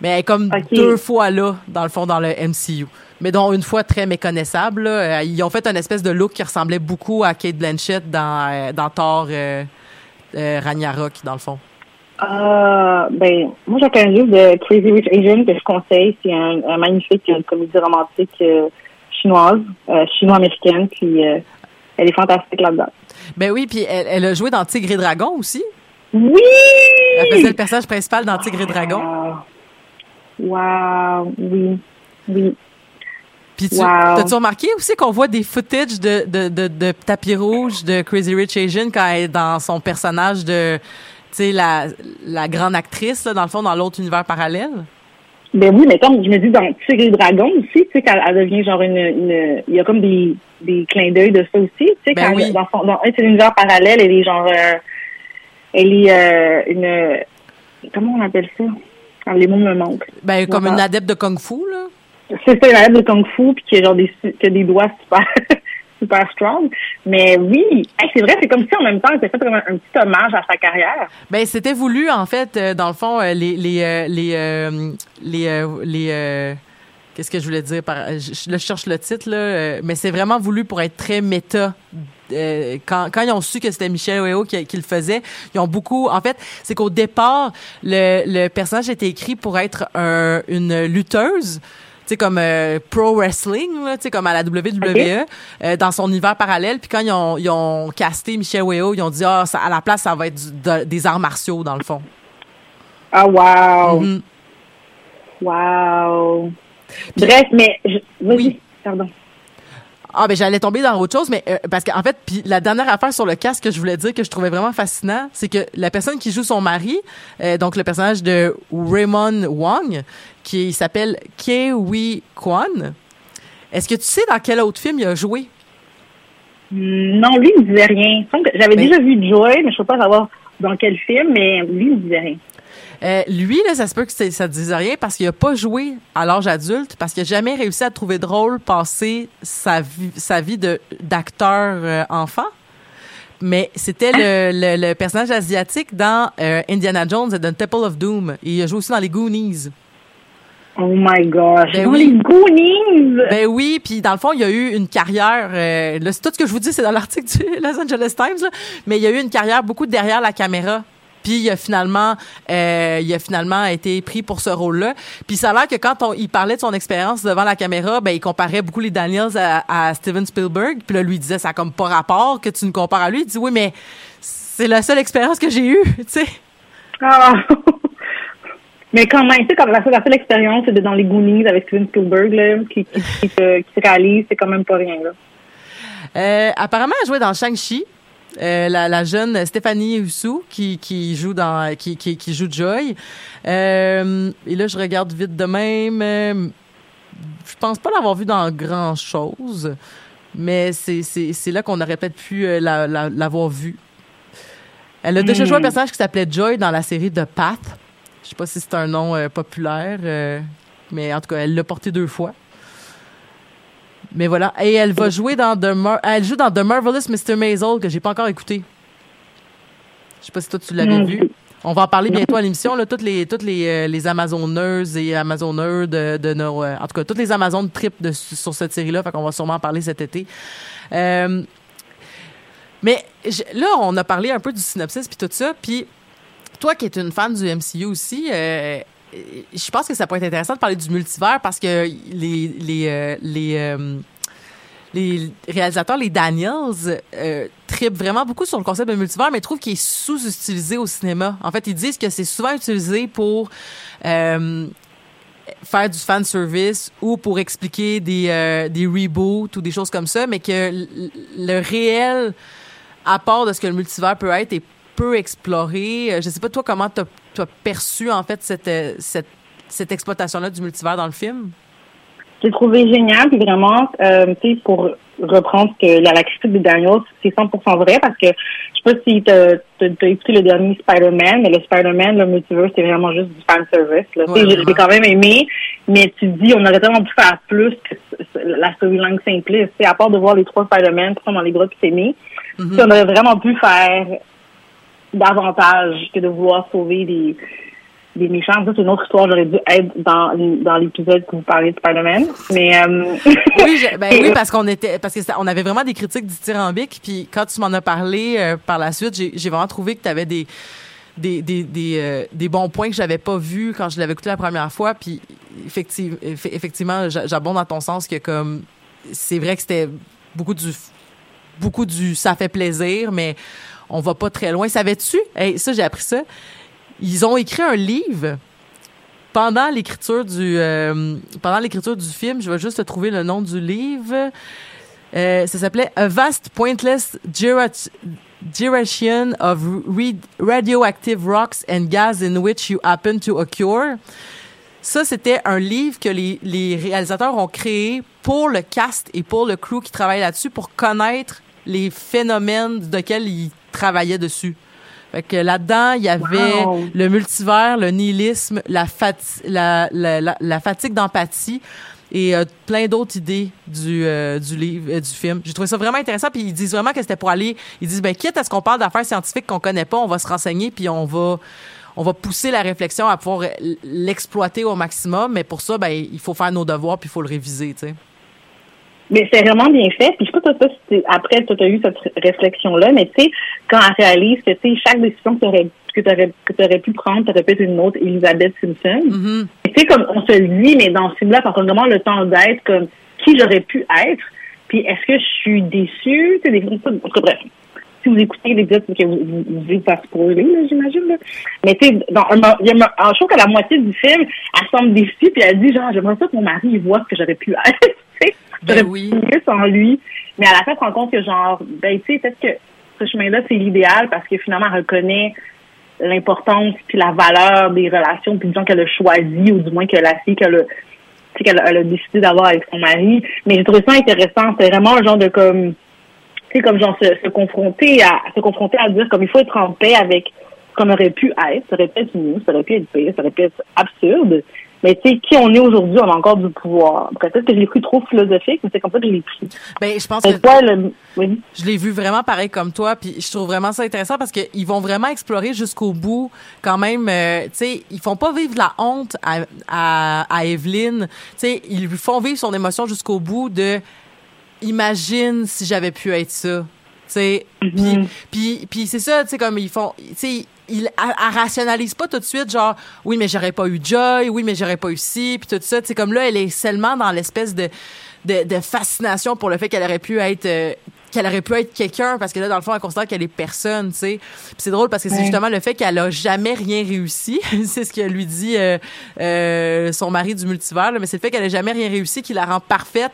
Mais elle est comme deux fois là, dans le fond, dans le MCU. Mais dont une fois très méconnaissable. là. Euh, Ils ont fait un espèce de look qui ressemblait beaucoup à Kate Blanchett dans, euh, dans Thor euh, euh, Ragnarok, dans le fond. Euh, ben, moi, j'ai connais juste de Crazy Rich Asian que je conseille. C'est un, un magnifique euh, comédie romantique chinoise, chinois-américaine, puis elle est fantastique là-dedans. Ben oui, puis elle, elle a joué dans Tigre et Dragon aussi. Oui! Elle faisait le personnage principal dans Tigre et Dragon. Wow. Wow, oui, oui. Puis tu, Wow. t'as-tu remarqué aussi qu'on voit des footage de, de, de, de tapis rouge de Crazy Rich Asian quand elle est dans son personnage de, tu sais, la, la grande actrice, là, dans le fond, dans l'autre univers parallèle? Ben oui, mais comme je me dis dans Tigre et Dragon aussi, tu sais, quand elle devient genre une, une, il y a comme des, des clins d'œil de ça aussi, tu sais, Ben quand oui. dans son, dans un c'est l'univers parallèle, elle est genre, euh, elle est euh, une, comment on appelle ça? Quand les mots me manquent. Ben, comme Voilà. une adepte de Kung Fu, là. C'est ça, une arête de kung fu puis qui a genre des qui a des doigts super super strong. Mais oui, hey, c'est vrai, c'est comme si en même temps, s'est fait un, petit hommage à sa carrière. Ben c'était voulu en fait euh, dans le fond euh, les les euh, les euh, les les qu'est-ce que je voulais dire par je, je- cherche le titre là mais c'est vraiment voulu pour être très méta quand, quand ils ont su que c'était Michel Oeo qui, qui le faisait, ils ont beaucoup. En fait, c'est qu'au départ, le, le personnage était écrit pour être un, une lutteuse. Tu sais, comme euh, pro wrestling, tu sais, comme à la WWE, euh, dans son univers parallèle. Puis quand ils ont, ils ont casté Michel Weo, ils ont dit, ah, ça- à la place, ça va être du- de- des arts martiaux, dans le fond. Ah wow, Mhm. wow. Bref, mais je, Oui. pardon. Ah ben j'allais tomber dans autre chose, mais euh, parce qu'en fait, puis la dernière affaire sur le casque que je voulais dire que je trouvais vraiment fascinant, c'est que la personne qui joue son mari, euh, donc le personnage de Raymond Wong, qui s'appelle Kiwi Kwan. Est-ce que tu sais dans quel autre film il a joué? Hmm, Non, lui, il me disait rien. J'avais Ben- déjà vu Joy, mais je ne peux pas savoir dans quel film, mais lui, il me disait rien. Euh, lui, là, ça se peut que ça ne dise rien parce qu'il a pas joué à l'âge adulte, parce qu'il a jamais réussi à trouver drôle passer sa vie, sa vie de d'acteur euh, enfant. Mais c'était le, le, le personnage asiatique dans euh, Indiana Jones and the Temple of Doom. Et il a joué aussi dans les Goonies. Oh my gosh. Ben Dans oui. les Goonies! Ben oui, puis dans le fond, il y a eu une carrière. Euh, là, c'est tout ce que je vous dis, c'est dans l'article du Los Angeles Times. Là, mais il y a eu une carrière beaucoup derrière la caméra. Puis il a finalement, euh, il a finalement été pris pour ce rôle-là. Puis ça a l'air que quand on, il parlait de son expérience devant la caméra, ben il comparait beaucoup les Daniels à, à Steven Spielberg. Puis là, lui il disait ça a comme pas rapport que tu nous compares à lui. Il dit oui, mais c'est la seule expérience que j'ai eue, tu sais. Ah! Mais quand même, tu sais, comme la seule, la seule expérience, c'est de dans les Goonies avec Steven Spielberg, là, qui, qui, qui, se, qui se réalise, c'est quand même pas rien, là. Euh, apparemment, elle jouait dans Shang-Chi. Euh, la, la jeune Stéphanie Hussou qui, qui joue dans qui, qui, qui joue Joy. Euh, et là, je regarde vite de même. Je pense pas l'avoir vue dans grand chose, mais c'est, là qu'on aurait peut-être pu euh, la, la- l'avoir vue. Elle a déjà Hmm. joué un personnage qui s'appelait Joy dans la série The Path. Je sais pas si c'est un nom euh, populaire, mais en tout cas, elle l'a porté deux fois. Mais voilà. Et elle va jouer dans The Mar- elle joue dans The Marvelous Mr. Maisel que j'ai pas encore écouté. Je sais pas si toi tu l'avais vu. On va en parler bientôt à l'émission là, toutes les toutes les euh, les amazonneuses et amazonneurs de, de nos euh, en tout cas toutes les amazones trip de sur cette série là, fait qu'on va sûrement en parler cet été. Euh, mais je- là on a parlé un peu du synopsis puis tout ça, puis toi qui es une fan du MCU aussi, euh, je pense que ça pourrait être intéressant de parler du multivers parce que les euh, euh, les réalisateurs, les Daniels, euh, tripent vraiment beaucoup sur le concept de multivers, mais trouvent qu'il est sous-utilisé au cinéma. En fait, ils disent que c'est souvent utilisé pour euh, faire du fan service ou pour expliquer des, des reboots ou des choses comme ça, mais que le réel apport de ce que le multivers peut être est peu exploré. Euh, Je sais pas, toi, comment tu as perçu, en fait, cette, euh, cette, cette exploitation-là du multivers dans le film? J'ai trouvé génial, puis vraiment, euh, tu sais, pour reprendre ce que la, la critique de Daniel, c'est 100% vrai, parce que je sais pas si t'as as, écouté le dernier Spider-Man, mais le Spider-Man, le multiverse, c'est vraiment juste du fan service. Là. Ouais, j'ai quand même aimé, mais tu te dis, on aurait tellement pu faire plus que la storyline simpliste. À part de voir les trois Spider-Man dans les bras puis s'aimer, Mhm. tu sais, on aurait vraiment pu faire davantage que de vouloir sauver des des méchants. Ça, c'est une autre histoire. J'aurais dû être dans, dans l'épisode que vous parlez de Spider-Man. Mais, euh, Oui, je- ben oui, parce qu'on était, parce que ça- on avait vraiment des critiques dithyrambiques. Puis quand tu m'en as parlé euh, par la suite, j'ai vraiment trouvé que tu avais des des, des, des, euh, des bons points que j'avais pas vus quand je l'avais écouté la première fois. Puis effectivement, effectivement, j'a- j'abonde dans ton sens que comme c'est vrai que c'était beaucoup du beaucoup du ça fait plaisir, mais on va pas très loin. Savais-tu? Hey, ça, j'ai appris ça. Ils ont écrit un livre pendant l'écriture du euh, pendant l'écriture du film. Je vais juste te trouver le nom du livre. Euh, ça s'appelait A Vast Pointless Durat- Duration of Radioactive Rocks and Gas in Which You Happen to Occur. Ça, c'était un livre que les, les réalisateurs ont créé pour le cast et pour le crew qui travaille là-dessus pour connaître les phénomènes desquels ils travaillaient dessus. Fait que là-dedans, il y avait Wow. le multivers, le nihilisme, la, fati- la, la, la, la fatigue d'empathie et euh, plein d'autres idées du, euh, du livre, euh, du film. J'ai trouvé ça vraiment intéressant. Puis ils disent vraiment que c'était pour aller. Ils disent ben quitte à ce qu'on parle d'affaires scientifiques qu'on connaît pas, on va se renseigner puis on va on va pousser la réflexion à pouvoir l'exploiter au maximum. Mais pour ça, ben il faut faire nos devoirs puis il faut le réviser, tu sais. Mais c'est vraiment bien fait. Puis je sais pas toi, après tu as eu cette ré- réflexion-là, mais tu sais, quand elle réalise que tu sais, chaque décision que tu aurais que t'aurais que t'aurais pu prendre, t'aurais pu être une autre Elizabeth Simpson. Mhm. Tu sais, comme on se le dit, mais dans ce film-là, ça prend vraiment le temps d'être comme qui j'aurais pu être. Puis est-ce que je suis déçue? Tu sais, des en bref. Si vous écoutez l'épisode, c'est que vous vous vous pas spoiler, là, j'imagine. Là. Mais tu sais, dans un, mo- il y a un- alors, je trouve qu'à la moitié du film, elle semble déçue, puis elle dit genre, j'aimerais ça que mon mari voit ce que j'aurais pu être. Ben oui. mieux sans lui. Mais à la fin, elle se rend compte que genre, ben tu sais, peut-être que ce chemin-là, c'est l'idéal parce que finalement, elle reconnaît l'importance puis la valeur des relations puis disons qu'elle a choisi ou du moins que la fille qu'elle a qu'elle a, décidé d'avoir avec son mari mais j'ai trouvé ça intéressant c'est vraiment un genre de comme tu sais comme genre se, se confronter à se confronter à dire comme il faut être en paix avec ce qu'on aurait pu être ça aurait pu être mieux ça aurait pu être pire ça aurait pu être absurde mais tu sais qui on est aujourd'hui on a encore du pouvoir Après, peut-être que je l'ai pris trop philosophique mais c'est comme ça que je l'ai pris Ben je pense que toi, le oui Je l'ai vu vraiment pareil comme toi, puis je trouve vraiment ça intéressant parce qu'ils vont vraiment explorer jusqu'au bout, quand même. euh, tu sais, ils font pas vivre la honte à, à, à Evelyne. Tu sais, ils lui font vivre son émotion jusqu'au bout de imagine si j'avais pu être ça. Tu sais, puis puis puis c'est ça, tu sais comme ils font, tu sais. Il elle, elle rationalise pas tout de suite genre oui mais j'aurais pas eu Joy oui mais j'aurais pas eu ci puis tout ça. Sais comme là elle est seulement dans l'espèce de, de de fascination pour le fait qu'elle aurait pu être euh, qu'elle aurait pu être quelqu'un parce que là dans le fond elle considère qu'elle est personne tu sais. Puis c'est drôle parce que c'est Ouais. justement le fait qu'elle a jamais rien réussi. C'est ce que lui dit euh, euh, son mari du multivers là, mais c'est le fait qu'elle a jamais rien réussi qui la rend parfaite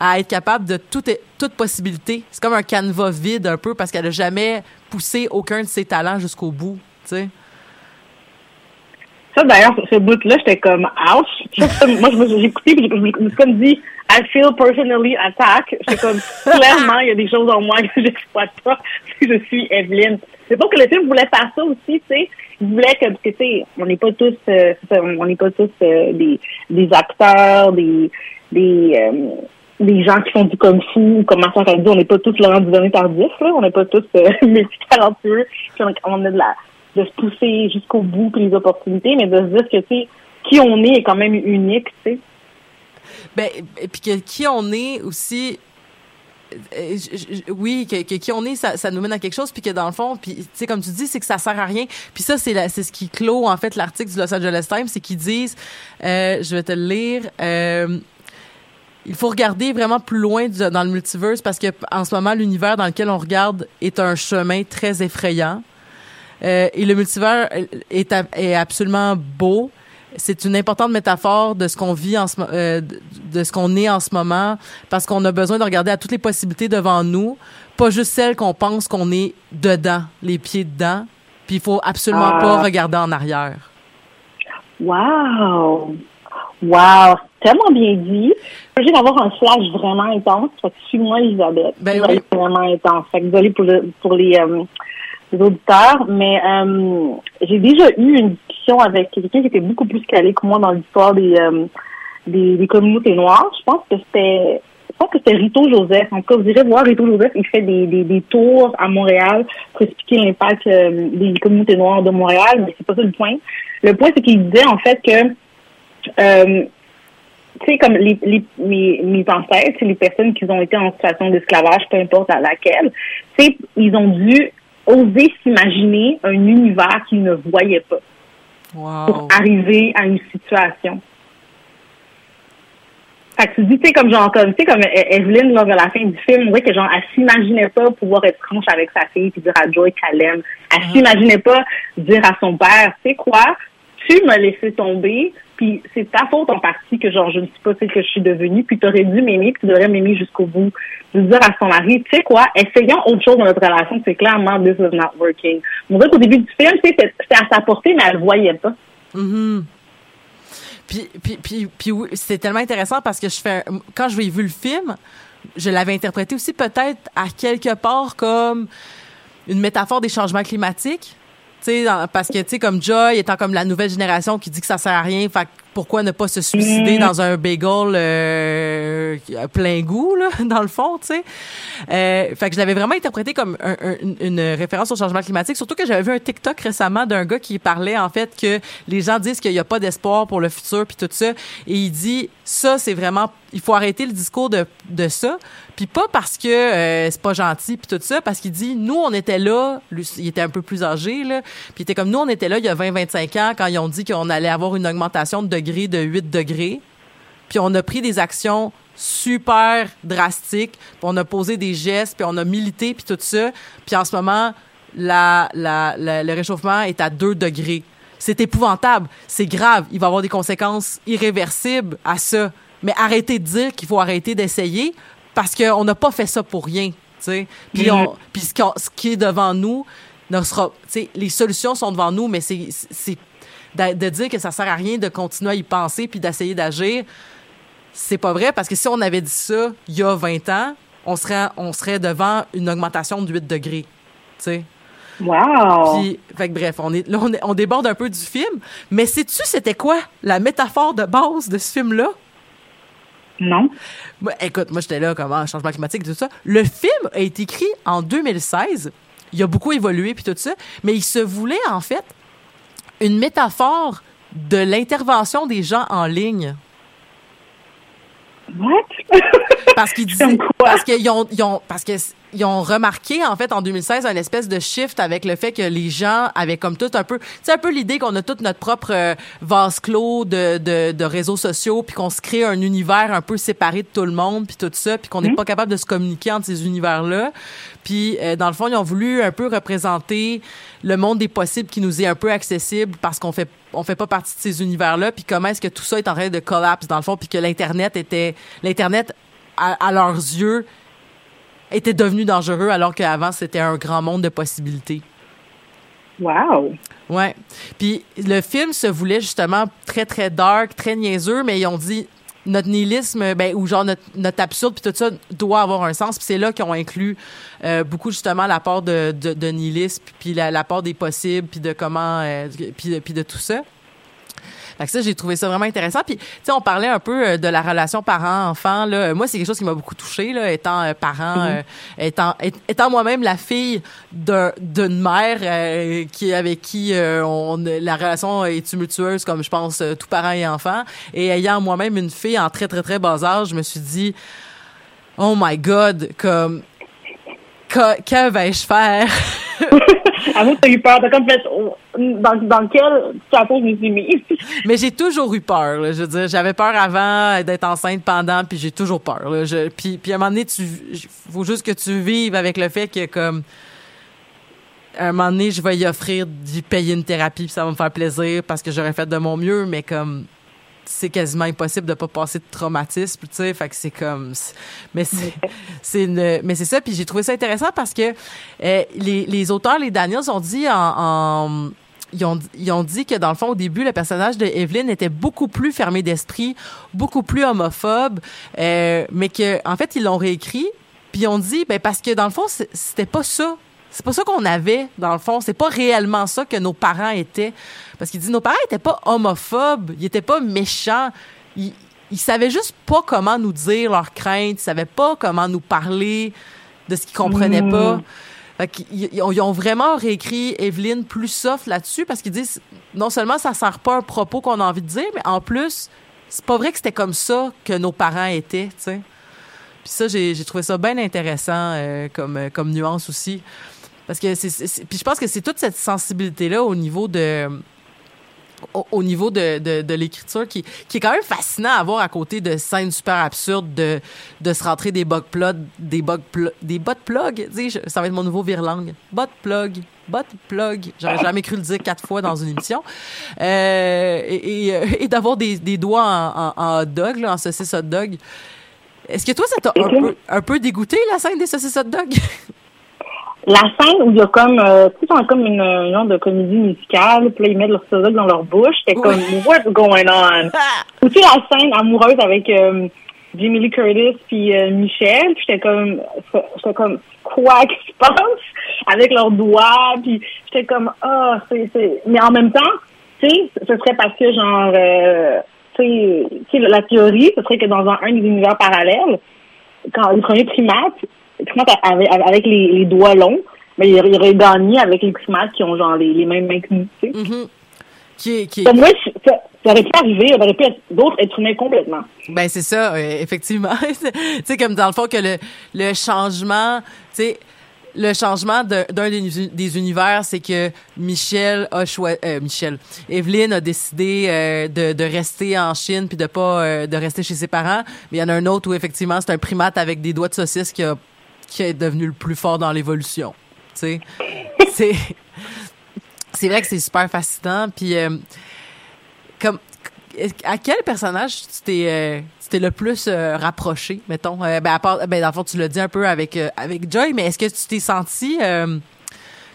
à être capable de toute toute possibilité. C'est comme un canevas vide un peu parce qu'elle a jamais poussé aucun de ses talents jusqu'au bout tu sais Ça, d'ailleurs, ce bout-là, j'étais comme ouch. Moi, je me suis j'ai écouté, puis je me suis comme dit, I feel personally attacked. J'étais comme, clairement, il y a des choses en moi que j'exploite pas, je suis Evelyne. C'est pas que le film voulait faire ça aussi, tu sais. Il voulait que, parce que, tu sais, on n'est pas tous, euh, on n'est pas tous euh, des, des acteurs, des, des, euh, des gens qui font du kung fu, comme Martin a dit, on n'est pas tous Laurent Duvernay tardif, là. On n'est pas tous euh, multitalentueux. On a de la, de se pousser jusqu'au bout puis les opportunités, mais de se dire que, tu sais, qui on est est quand même unique, tu sais. Ben, et puis que qui on est aussi. euh, je- oui, que, qui on est, ça, nous mène à quelque chose, puis que dans le fond, puis tu sais, comme tu dis, c'est que ça sert à rien. Puis ça, c'est c'est ce qui clôt en fait l'article du Los Angeles Times, c'est qu'ils disent, euh, je vais te le lire. euh, il faut regarder vraiment plus loin dans le multiverse parce que en ce moment, l'univers dans lequel on regarde est un chemin très effrayant. Euh, et le multivers est, absolument beau. C'est une importante métaphore de ce qu'on vit en ce, euh, de- ce qu'on est en ce moment, parce qu'on a besoin de regarder à toutes les possibilités devant nous, pas juste celles qu'on pense qu'on est dedans, les pieds dedans. Puis il faut absolument Ah. pas regarder en arrière. Wow! Wow! Tellement bien dit. Viens d'avoir un flash vraiment intense. Fait que suis-moi, Elisabeth. Ben oui. Vraiment intense. Fait que désolée pour, le, pour les, euh, les auditeurs, mais euh, j'ai déjà eu une discussion avec quelqu'un qui était beaucoup plus calé que moi dans l'histoire des, euh, des, des communautés noires. Je pense que c'était je pense que c'était Rito Joseph. En tout cas, vous irez voir Rito Joseph. Il fait des, des, des tours à Montréal pour expliquer l'impact euh, des communautés noires de Montréal, mais c'est pas ça le point. Le point, c'est qu'il disait en fait que euh, tu sais, comme les, les, mes, mes ancêtres, les personnes qui ont été en situation d'esclavage, peu importe à laquelle, tu sais, ils ont dû oser s'imaginer un univers qu'ils ne voyaient pas pour arriver à une situation. Fait que tu dis, tu sais, comme genre, comme, tu sais, comme E- Evelyn, lors de la fin du film, on dirait que genre, elle s'imaginait pas pouvoir être franche avec sa fille puis dire à Joy qu'elle l'aime. Elle s'imaginait pas dire à son père, tu sais quoi, tu m'as laissé tomber, puis c'est ta faute en partie que genre, je ne suis pas celle que je suis devenue, puis t'aurais dû m'aimer, puis tu devrais m'aimer jusqu'au bout. De dire à son mari, tu sais quoi, essayons autre chose dans notre relation, c'est clairement this is not working. On dirait début du film, tu c'était à sa portée, mais elle le voyait pas. Mhm. Puis, puis, puis, puis oui, c'est tellement intéressant parce que je fais, un- quand vu le film, je l'avais interprété aussi peut-être à quelque part comme une métaphore des changements climatiques. Parce que, tu sais, comme Joy étant comme la nouvelle génération qui dit que ça sert à rien, fait pourquoi ne pas se suicider Mm. dans un bagel euh, plein goût, là, dans le fond, tu sais? Euh, fait que je l'avais vraiment interprété comme un- un- une, une référence au changement climatique, surtout que j'avais vu un TikTok récemment d'un gars qui parlait, en fait, que les gens disent qu'il n'y a pas d'espoir pour le futur, puis tout ça. Et il dit, ça, c'est vraiment... Il faut arrêter le discours de, de ça, puis pas parce que euh, c'est pas gentil, puis tout ça, parce qu'il dit, nous, on était là, lui, il était un peu plus âgé, là, puis il était comme, nous, on était là il y a 20-25 ans, quand ils ont dit qu'on allait avoir une augmentation de degrés de 8 degrés, puis on a pris des actions super drastiques, puis on a posé des gestes, puis on a milité, puis tout ça. Puis en ce moment, la, la, la- le réchauffement est à 2 degrés. C'est épouvantable, c'est grave, il va y avoir des conséquences irréversibles à ça. Mais arrêtez de dire qu'il faut arrêter d'essayer parce qu'on n'a pas fait ça pour rien. Puis, on, puis ce, qui est devant nous ne sera. Les solutions sont devant nous, mais c'est de, de dire que ça sert à rien de continuer à y penser puis d'essayer d'agir c'est pas vrai parce que si on avait dit ça il y a 20 ans, on serait, on serait devant une augmentation de 8 degrés. Tu sais. Wow! Puis, fait que bref, on, est, là, on, est- on déborde un peu du film. Mais sais-tu, c'était quoi la métaphore de base de ce film-là? Non? Moi, écoute, moi, j'étais là, comment, changement climatique et tout ça. Le film a été écrit en 2016. Il a beaucoup évolué puis tout ça. Mais il se voulait, en fait, une métaphore de l'intervention des gens en ligne. What? Parce qu'ils Comme quoi? parce qu'ils ont, ils ont, parce que ils ont remarqué en fait en 2016 un espèce de shift avec le fait que les gens avaient comme tout un peu c'est un peu l'idée qu'on a toute notre propre euh, vase clos de, de, de réseaux sociaux puis qu'on se crée un univers un peu séparé de tout le monde puis tout ça puis qu'on n'est pas capable de se communiquer entre ces univers là puis euh, dans le fond ils ont voulu un peu représenter le monde des possibles qui nous est un peu accessible parce qu'on fait on fait pas partie de ces univers là puis comment est-ce que tout ça est en train de collapse dans le fond puis que l'internet était l'internet à, à leurs yeux était devenu dangereux alors qu'avant c'était un grand monde de possibilités. Wow. Ouais. Puis le film se voulait justement très très dark, très niaiseux, mais ils ont dit notre nihilisme, ben, ou genre notre, notre absurde, puis tout ça doit avoir un sens. Puis c'est là qu'ils ont inclus euh, beaucoup justement l'apport de, de, de nihilisme, puis la- l'apport des possibles, puis de comment, euh, puis, de, puis de tout ça. Fait que ça, j'ai trouvé ça vraiment intéressant. Puis, tu sais, on parlait un peu euh, de la relation parent-enfant. Là, moi, c'est quelque chose qui m'a beaucoup touchée, là, étant euh, parent, euh, étant, étant moi-même la fille d'un- d'une mère euh, qui avec qui euh, on la relation est tumultueuse, comme je pense tout parent et enfant. Et ayant moi-même une fille en très très très bas âge, je me suis dit, oh my God, comme que, que vais-je faire? Avoue que t'as eu peur. T'as comme fait, oh, dans, dans quelle situation je me suis mise? Mais j'ai toujours eu peur. là. Je veux dire, j'avais peur avant d'être enceinte, pendant, puis j'ai toujours peur. Là. Je, puis, puis à un moment donné, tu, faut juste que tu vives avec le fait que comme à un moment donné, je vais y offrir d'y payer une thérapie, puis ça va me faire plaisir parce que j'aurais fait de mon mieux, mais comme c'est quasiment impossible de pas passer de traumatisme, tu sais, fait que c'est comme mais c'est c'est une mais c'est ça puis j'ai trouvé ça intéressant parce que euh, les, les auteurs les Daniels ont dit en, en- ils ont, ils ont dit que dans le fond au début le personnage de Evelyn était beaucoup plus fermé d'esprit, beaucoup plus homophobe, euh, mais que en fait ils l'ont réécrit puis ils ont dit ben parce que dans le fond c'était pas ça. C'est pas ça qu'on avait, dans le fond. C'est pas réellement ça que nos parents étaient. Parce qu'il dit, nos parents étaient pas homophobes, ils étaient pas méchants. Ils, ils savaient juste pas comment nous dire leurs craintes, ils savaient pas comment nous parler de ce qu'ils comprenaient Mm. pas. Fait ils, ont- ils ont vraiment réécrit Evelyne plus soft là-dessus parce qu'ils disent, non seulement ça sert pas un propos qu'on a envie de dire, mais en plus, c'est pas vrai que c'était comme ça que nos parents étaient, tu sais. Puis ça, j'ai j'ai trouvé ça bien intéressant euh, comme, euh, comme nuance aussi. Parce que c'est. Puis je pense que c'est toute cette sensibilité-là au niveau de. Au, au niveau de, de, de l'écriture qui, qui est quand même fascinant à voir à côté de scènes super absurdes de, de se rentrer des bug plugs, des bug pl- des bot plugs. Ça va être mon nouveau virlangue. Bot plug, bot plug. J'aurais jamais cru le dire quatre fois dans une émission. Euh, et et, euh, et d'avoir des, des doigts en, en, en hot dog, là, en saucisse hot dog. Est-ce que toi, ça t'a un peu, un peu dégoûté, la scène des saucisses hot dog? La scène où il y a comme, euh, tu sais, on a comme une, une genre de comédie musicale, puis là, ils mettent leur soda dans leur bouche. C'était comme, what's going on? Ou tu sais, la scène amoureuse avec euh, Jamie Lee Curtis puis euh, Michel, puis j'étais comme, j'étais comme, quoi qui se passe? Avec leurs doigts, puis j'étais comme, ah, c'est, c'est... Mais en même temps, tu sais, ce serait parce que, genre, euh, tu sais, tu sais, la théorie, ce serait que dans un, un des univers parallèles, quand les premiers primates, avec, avec les, les doigts longs, mais ils auraient gagné avec les primates qui ont genre les, les mêmes mains que nous, tu sais. Mhm. Qui qui Pour moi, ça, ça aurait pu arriver, ça aurait pu être d'autres êtres humains complètement. Ben c'est ça, euh, effectivement. tu sais comme dans le fond que le le changement, tu sais le changement d'un des, univers, c'est que Michel a choisi, Michel, Evelyne a décidé euh, de, de rester en Chine puis de pas euh, de rester chez ses parents. Mais il y en a un autre où effectivement c'est un primate avec des doigts de saucisse qui a qui est devenu le plus fort dans l'évolution. C'est c'est vrai que c'est super fascinant. Puis euh, comme à quel personnage tu t'es euh, t'es le plus euh, rapproché, mettons? Ben à part ben dans le fond tu l'as dit un peu avec avec Joy, mais est-ce que tu t'es senti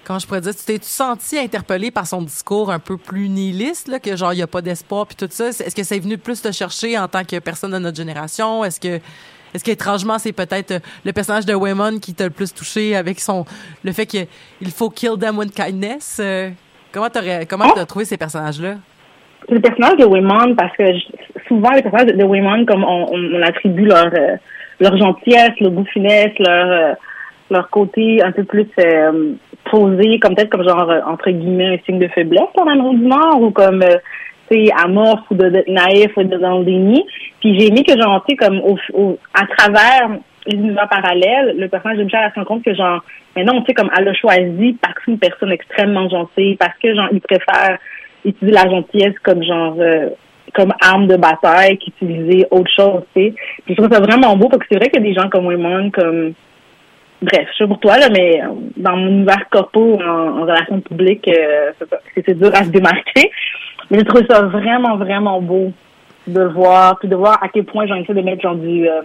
comment je pourrais dire, tu t'es senti interpellé par son discours un peu plus nihiliste là, que genre il y a pas d'espoir puis tout ça, est-ce que c'est venu plus te chercher en tant que personne de notre génération? Est-ce que est-ce qu'étrangement, c'est peut-être euh, le personnage de Waymon qui t'a le plus touché avec son le fait qu'il faut kill them with kindness? Euh, comment t'aurais comment t'as trouvé ces personnages-là? C'est le personnage de Waymon parce que je- souvent les personnages de, de Waymon, comme on, on, on attribue leur euh, leur gentillesse, leur bouffinesse, leur euh, leur côté un peu plus euh, posé, comme peut-être comme genre entre guillemets un signe de faiblesse en Amérique du Nord ou comme tu sais ou de, de naïf ou de dans le déni. Puis j'ai aimé que genre tu sais comme à travers les univers parallèles, le personnage de Michel, elle se rend compte que genre, mais non, tu sais, comme elle a choisi parce que une personne extrêmement gentille, parce que genre, il préfère utiliser la gentillesse comme genre, euh, comme arme de bataille qu'utiliser autre chose, tu sais. Puis je trouve ça vraiment beau parce que c'est vrai a des gens comme Raymond, comme, bref, je sais pour toi, là, mais euh, dans mon univers corpo, en, en relations publiques, euh, dur à se démarquer. Mais j'ai trouvé ça vraiment, vraiment beau de le voir, puis de voir à quel point j'en essaie de mettre genre du, euh,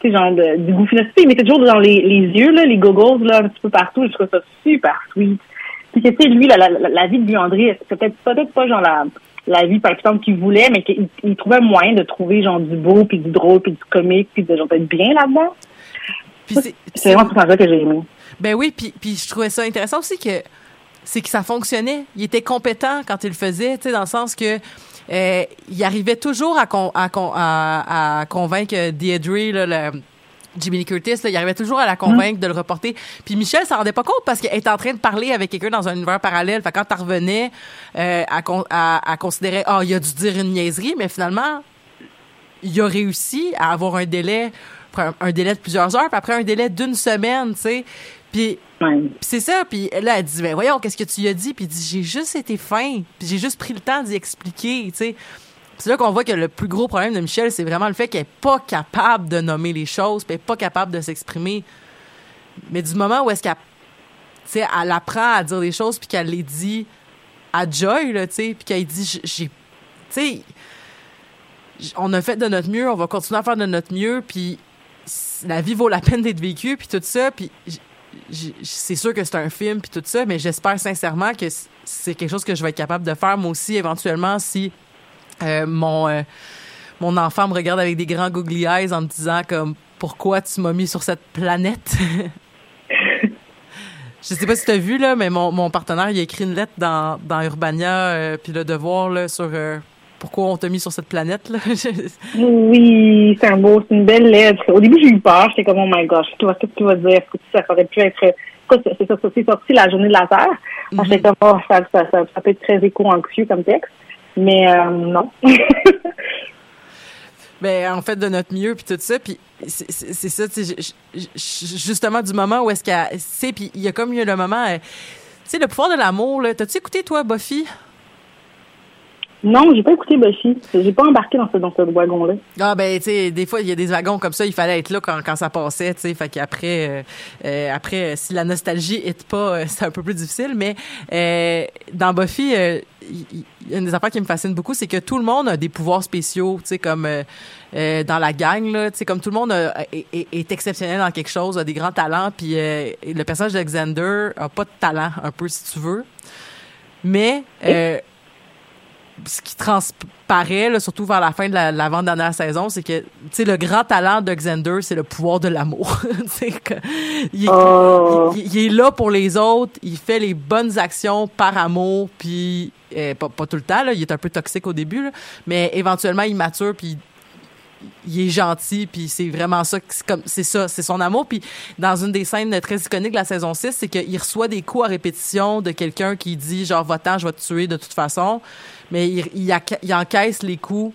tu sais, genre de, du goofiness. Il mettait toujours dans les, les yeux, là, les goggles, là, un petit peu partout. Je trouve ça super sweet. Puis que, tu sais, lui, la, la, vie de Buandry, c'est peut-être peut-être pas genre la, la vie, par exemple, qu'il voulait, mais qu'il il trouvait moyen de trouver genre du beau, puis du drôle, puis du comique, puis de genre d'être bien là-dedans. Puis c'est- vraiment tout ça que j'ai aimé. Ben oui, puis, puis je trouvais ça intéressant aussi que c'est que ça fonctionnait. Il était compétent quand il le faisait, tu sais, dans le sens que euh, il arrivait toujours à, con- à, con- à, à convaincre Deirdre, là, le, Jimmy Lee Curtis, là, il arrivait toujours à la convaincre de le reporter. Puis Michel s'en rendait pas compte parce qu'elle était en train de parler avec quelqu'un dans un univers parallèle. Fait quand elle revenait, euh, elle, con- elle- elle considérait, ah, il a dû dire une niaiserie, mais finalement, il a réussi à avoir un délai, un, un délai de plusieurs heures, puis après un délai d'une semaine, tu sais. Puis c'est ça, puis là, elle dit, ben voyons, qu'est-ce que tu lui as dit? Puis il dit, j'ai juste été fin, puis j'ai juste pris le temps d'y expliquer, tu sais. C'est là qu'on voit que le plus gros problème de Michel, c'est vraiment le fait qu'elle est pas capable de nommer les choses, puis elle est pas capable de s'exprimer. Mais du moment où est-ce qu'elle, elle apprend à dire des choses, puis qu'elle les dit à Joy, là, tu sais, puis qu'elle dit, j'ai, tu sais, on a fait de notre mieux, on va continuer à faire de notre mieux, puis la vie vaut la peine d'être vécue, puis tout ça, puis c'est sûr que c'est un film puis tout ça, mais j'espère sincèrement que c'est quelque chose que je vais être capable de faire moi aussi éventuellement si euh, mon euh, mon enfant me regarde avec des grands googly eyes en me disant comme pourquoi tu m'as mis sur cette planète. Je sais pas si tu as vu là, mais mon, mon partenaire il a écrit une lettre dans, dans Urbania euh, puis le devoir là sur pourquoi on t'a mis sur cette planète là? Oui, c'est un beau, c'est une belle lettre. Au début, j'ai eu peur. J'étais comme, oh my gosh, qu'est-ce que tu vas dire? Est-ce que ça aurait pu être, c'est c'est ça, c'est sorti la journée de la Terre. Alors, J'étais comme, oh, ça, ça, ça, ça peut être très éco-anxieux comme texte. Mais, euh, non. Ben, en fait, de notre mieux, puis tout ça. Puis c'est c'est- c'est ça, justement, du moment où est-ce qu'elle... Tu sais, puis il y a comme eu le moment... euh, Tu sais, le pouvoir de l'amour, là. T'as-tu écouté, toi, Buffy? Non, j'ai pas écouté Buffy. J'ai pas embarqué dans ce, dans ce wagon-là. Ah, ben, tu sais, des fois, il y a des wagons comme ça, il fallait être là quand, quand ça passait, tu sais. Fait qu'après, euh, euh, après, euh, si la nostalgie est pas, c'est un peu plus difficile. Mais dans Buffy, euh, une des affaires qui me fascine beaucoup, c'est que tout le monde a des pouvoirs spéciaux, tu sais, comme dans la gang, là, tu sais, comme tout le monde est, exceptionnel dans quelque chose, a des grands talents, puis euh, le personnage d'Alexander a pas de talent, un peu, si tu veux. Mais... ce qui transparaît, là, surtout vers la fin de la- de l'avant-dernière saison, c'est que, le grand talent de Xander, c'est le pouvoir de l'amour. Il, Oh. il- il est là pour les autres, il fait les bonnes actions par amour, puis euh, pas, pas tout le temps, là, il est un peu toxique au début, là, mais éventuellement, il mature, puis il est gentil, puis c'est vraiment ça, c'est ça, c'est son amour. Puis dans une des scènes très iconiques de la saison 6, c'est qu'il reçoit des coups à répétition de quelqu'un qui dit genre va-t'en, je vais te tuer de toute façon, mais il, encaisse les coups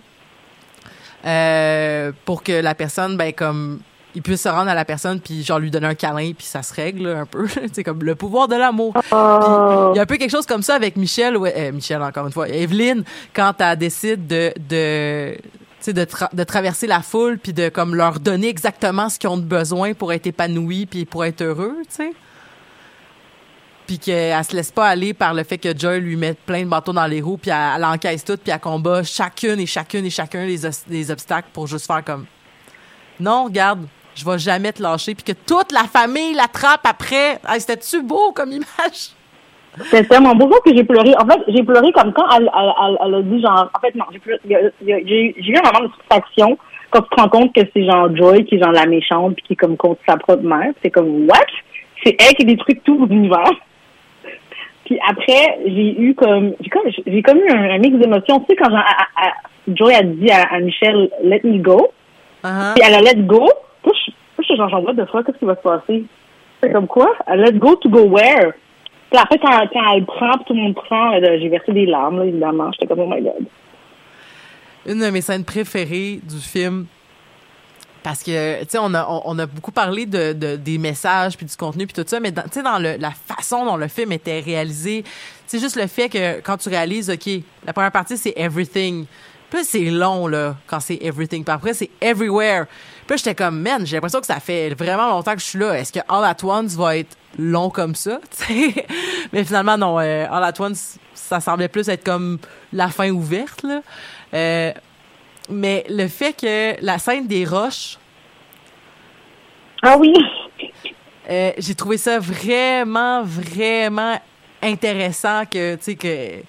euh, pour que la personne, ben comme il puisse se rendre à la personne puis genre lui donner un câlin puis ça se règle un peu. C'est comme le pouvoir de l'amour. Il y a un peu quelque chose comme ça avec Michel ouais, euh, Michel encore une fois Evelyne quand elle décide de de de, de traverser la foule puis de comme leur donner exactement ce qu'ils ont besoin pour être épanouis puis pour être heureux tu sais puis qu'elle se laisse pas aller par le fait que Joy lui met plein de bateaux dans les roues puis elle, encaisse tout puis elle combat chacune et chacune et chacun des, os- des obstacles pour juste faire comme non regarde je vais jamais te lâcher puis que toute la famille l'attrape après c'était-tu beau comme image? C'est tellement beau que j'ai pleuré. En fait, j'ai pleuré comme quand elle, elle, elle, a dit genre, en fait, non, j'ai eu un moment de satisfaction quand tu te rends compte que c'est genre Joy qui est genre la méchante puis qui est comme contre sa propre mère. C'est comme, what? C'est elle qui détruit tout l'univers. Puis après, j'ai eu comme, j'ai comme, j'ai comme eu un, un mix d'émotions. Tu sais, quand genre, à- à- à- Joy a dit à, à Michel, let me go. Uh-huh. Puis elle a let go. Moi, je, moi, je genre, the fuck, qu'est-ce qui va se passer? C'est comme quoi? Elle let go to go where? Puis après, quand, quand elle prend, puis tout le monde prend, j'ai versé des larmes, là, évidemment. J'étais comme, oh my god. une de mes scènes préférées du film Parce que, tu sais, on a, on, a beaucoup parlé de, de- des messages puis du contenu puis tout ça, mais tu sais, dans la façon dont le film était réalisé, c'est juste le fait que quand tu réalises, OK, la première partie, c'est Everything. Puis c'est long, là, quand c'est Everything. Puis après, c'est Everywhere. Puis j'étais comme, man, j'ai l'impression que ça fait vraiment longtemps que je suis là. Est-ce que All at Once va être long comme ça? tu sais? Mais finalement, non. euh, All at Once, ça semblait plus être comme la fin ouverte, là. Euh, mais le fait que la scène des roches, Ah oui. euh, j'ai trouvé ça vraiment, vraiment intéressant que, tu sais, que,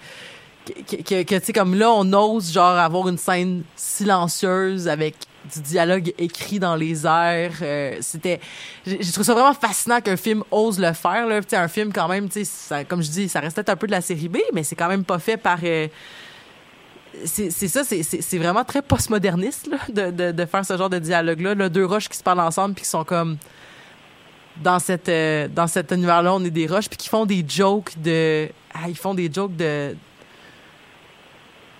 que, que, que, tu sais, comme là, on ose, genre, avoir une scène silencieuse avec du dialogue écrit dans les airs. Euh, c'était, j'ai trouvé ça vraiment fascinant qu'un film ose le faire, là. Tu sais, un film, quand même, tu sais, ça- comme je dis, ça reste peut-être un peu de la série B, mais c'est quand même pas fait par... euh, c'est ça, c'est- vraiment très postmoderniste là, de, de, faire ce genre de dialogue-là. Là, deux roches qui se parlent ensemble puis qui sont comme dans cette euh, dans cet univers-là, on est des roches puis qui font des jokes de ah, ils font des jokes de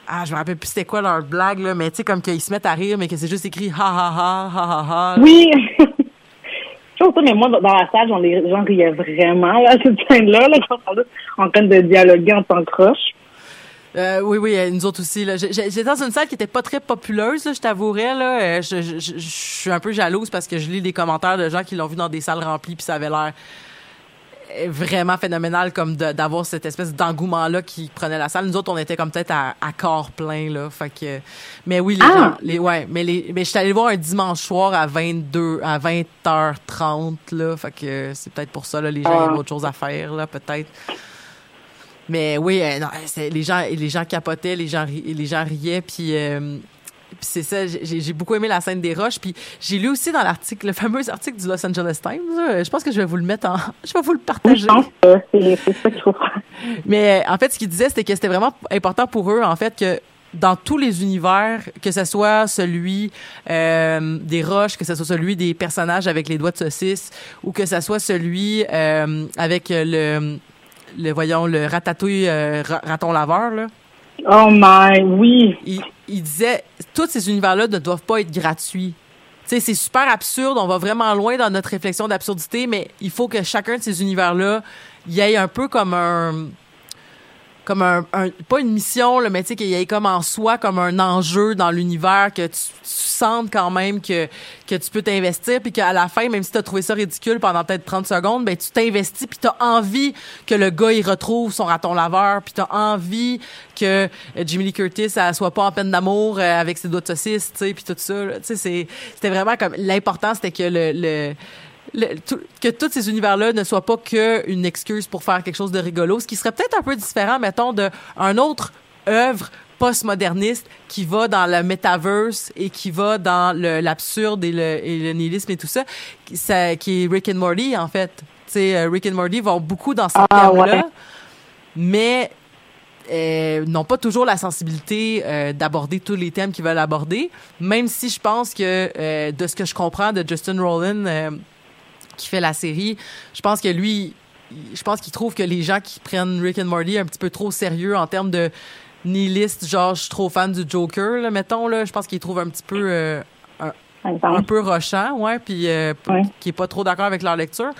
ah je me rappelle plus c'était quoi leur blague là, mais tu sais comme qu'ils se mettent à rire mais que c'est juste écrit ha ha ha ha ha ha. Oui. Mais moi, dans la salle, j'en les gens riaient vraiment, là, cette scène-là, là, en train de dialoguer en tant que roche. Euh, oui, oui, euh, nous autres aussi. là. J'étais dans une salle qui était pas très populeuse, là, je t'avouerais. Là. Euh, Je, je- je- je suis un peu jalouse parce que je lis des commentaires de gens qui l'ont vu dans des salles remplies puis ça avait l'air euh, vraiment phénoménal comme de- d'avoir cette espèce d'engouement-là qui prenait la salle. Nous autres, on était comme peut-être à, à corps plein, là. Fait que, mais oui, les Ah! gens, les, ouais, mais les, mais je suis allée le voir un dimanche soir à 22, à 20h30, là. Fait que c'est peut-être pour ça, là, les gens Ah. avaient autre chose à faire, là, peut-être. Mais oui, euh, non, les gens, les gens capotaient, les gens, les gens riaient, puis, euh, puis c'est ça. J'ai beaucoup aimé la scène des roches, puis j'ai lu aussi dans l'article, le fameux article du Los Angeles Times. je pense que je vais vous le mettre en, je vais vous le partager. je pense que c'est ça qu'il faut faire. Mais euh, en fait, ce qu'il disait, c'était que c'était vraiment important pour eux, en fait, que dans tous les univers, que ce soit celui euh, des roches, que ce soit celui des personnages avec les doigts de saucisse, ou que ce soit celui euh, avec le, le voyons le ratatouille euh, ra- raton laveur là. Oh my, oui. Il, il disait tous ces univers-là ne doivent pas être gratuits. Tu sais, c'est super absurde, on va vraiment loin dans notre réflexion d'absurdité, mais il faut que chacun de ces univers-là il y ait un peu comme un comme un, un- pas une mission là, mais tu sais qu'il y ait comme en soi comme un enjeu dans l'univers que tu, tu sentes quand même que que tu peux t'investir puis qu'à la fin même si tu as trouvé ça ridicule pendant peut-être 30 secondes ben tu t'investis puis tu as envie que le gars il retrouve son raton laveur puis tu as envie que euh, Jimmy Lee Curtis elle soit pas en peine d'amour euh, avec ses doigts de saucisse tu sais puis tout ça tu sais c'était vraiment comme l'important c'était que le, le le- tout- que tous ces univers-là ne soient pas qu'une excuse pour faire quelque chose de rigolo, ce qui serait peut-être un peu différent, mettons, d'un autre œuvre postmoderniste qui va dans le metaverse et qui va dans l'absurde et le, et le nihilisme et tout ça, qui, ça, qui est Rick and Morty, en fait. Tu sais, euh, Rick and Morty vont beaucoup dans ces Ah, termes-là, ouais. mais euh, n'ont pas toujours la sensibilité euh, d'aborder tous les thèmes qu'ils veulent aborder, même si je pense que, euh, de ce que je comprends de Justin Rowland, qui fait la série, je pense que lui, je pense qu'il trouve que les gens qui prennent Rick and Morty un petit peu trop sérieux en termes de nihiliste, genre je suis trop fan du Joker, là, mettons, là, je pense qu'il trouve un petit peu euh, un peu rochant, ouais, puis euh, Ouais. qui est pas trop d'accord avec leur lecture.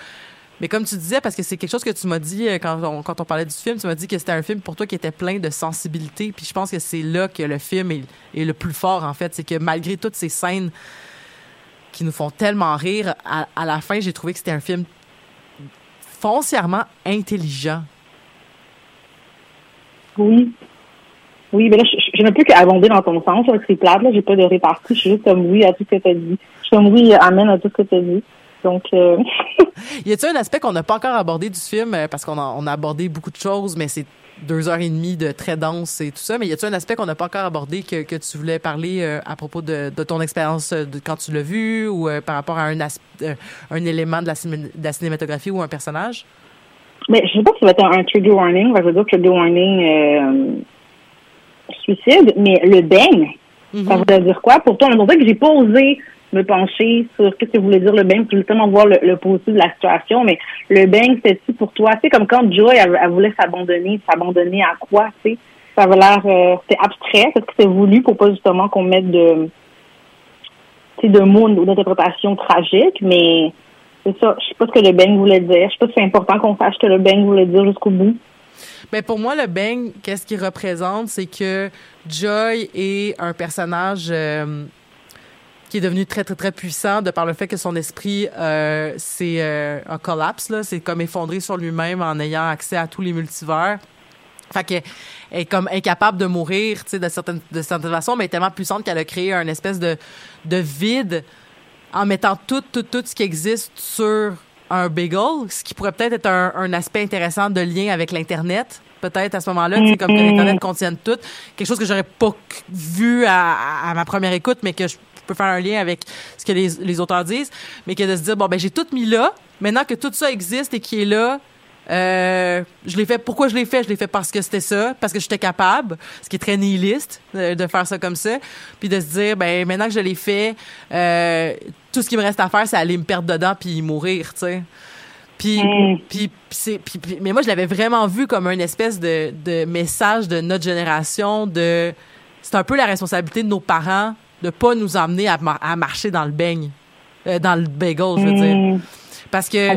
Mais comme tu disais, parce que c'est quelque chose que tu m'as dit euh, quand on, quand on parlait du film, tu m'as dit que c'était un film pour toi qui était plein de sensibilité. Puis je pense que c'est là que le film est, est le plus fort, en fait. C'est que malgré toutes ces scènes qui nous font tellement rire, à, à la fin, j'ai trouvé que c'était un film foncièrement intelligent. Oui. Oui, mais là, je, je, ne peux qu'abonder dans ton sens, c'est plate, là, j'ai pas de répartie, je suis juste comme oui à tout ce que tu as dit. Je suis comme oui, amen à tout ce que tu as dit. Donc, euh, Y a-t-il un aspect qu'on n'a pas encore abordé du film euh, parce qu'on a, on a abordé beaucoup de choses, mais c'est deux heures et demie de très dense et tout ça. Mais y a-t-il un aspect qu'on n'a pas encore abordé que, que tu voulais parler euh, à propos de, de ton expérience euh, de quand tu l'as vu ou euh, par rapport à un, as- euh, un élément de la, ciné- de la cinématographie ou un personnage? mais je sais pas si ça va être un, un trigger warning, je veux dire trigger warning suicide, mais le bang, ça voudrait dire quoi? Pour toi? C'est pour ça que j'ai pas osé me pencher sur qu'est-ce que voulait dire le bang, puis justement voir le, positif de la situation, mais le bang, c'était-tu pour toi? Sais, comme quand Joy, elle, voulait s'abandonner, s'abandonner à quoi, tu? Ça avait l'air, euh, c'était abstrait, est-ce que c'était voulu pour pas justement qu'on mette de, de mots ou d'interprétation tragique, mais c'est ça. Je sais pas ce que le bang voulait dire. Je sais pas si c'est important qu'on sache ce que le bang voulait dire jusqu'au bout. Ben pour moi, le bang, qu'est-ce qu'il représente, c'est que Joy est un personnage euh, qui est devenu très très très puissant de par le fait que son esprit euh, c'est euh, un collapse là, c'est comme effondré sur lui-même en ayant accès à tous les multivers. Fait qu'elle est comme incapable de mourir, tu sais, de certaines de certaines façons, mais elle est tellement puissante qu'elle a créé un espèce de de vide en mettant tout tout tout ce qui existe sur un bagel, ce qui pourrait peut-être être un, un aspect intéressant de lien avec l'internet. Peut-être à ce moment-là, sais, comme que l'internet contienne tout, quelque chose que j'aurais pas vu à- à ma première écoute, mais que je peux faire un lien avec ce que les, les auteurs disent, mais que de se dire bon ben j'ai tout mis là, maintenant que tout ça existe et qui est là, euh, je l'ai fait. Pourquoi je l'ai fait? Je l'ai fait parce que c'était ça, parce que j'étais capable, ce qui est très nihiliste euh, de faire ça comme ça, puis de se dire ben maintenant que je l'ai fait, euh, tout ce qui me reste à faire, c'est aller me perdre dedans puis mourir, tu sais. Puis, Mm. puis, puis c'est, puis- puis- mais moi je l'avais vraiment vu comme un espèce de, de message de notre génération de c'est un peu la responsabilité de nos parents de pas nous emmener à, mar- à marcher dans le beigne, euh, dans le bagel, je veux dire. Mm. Parce que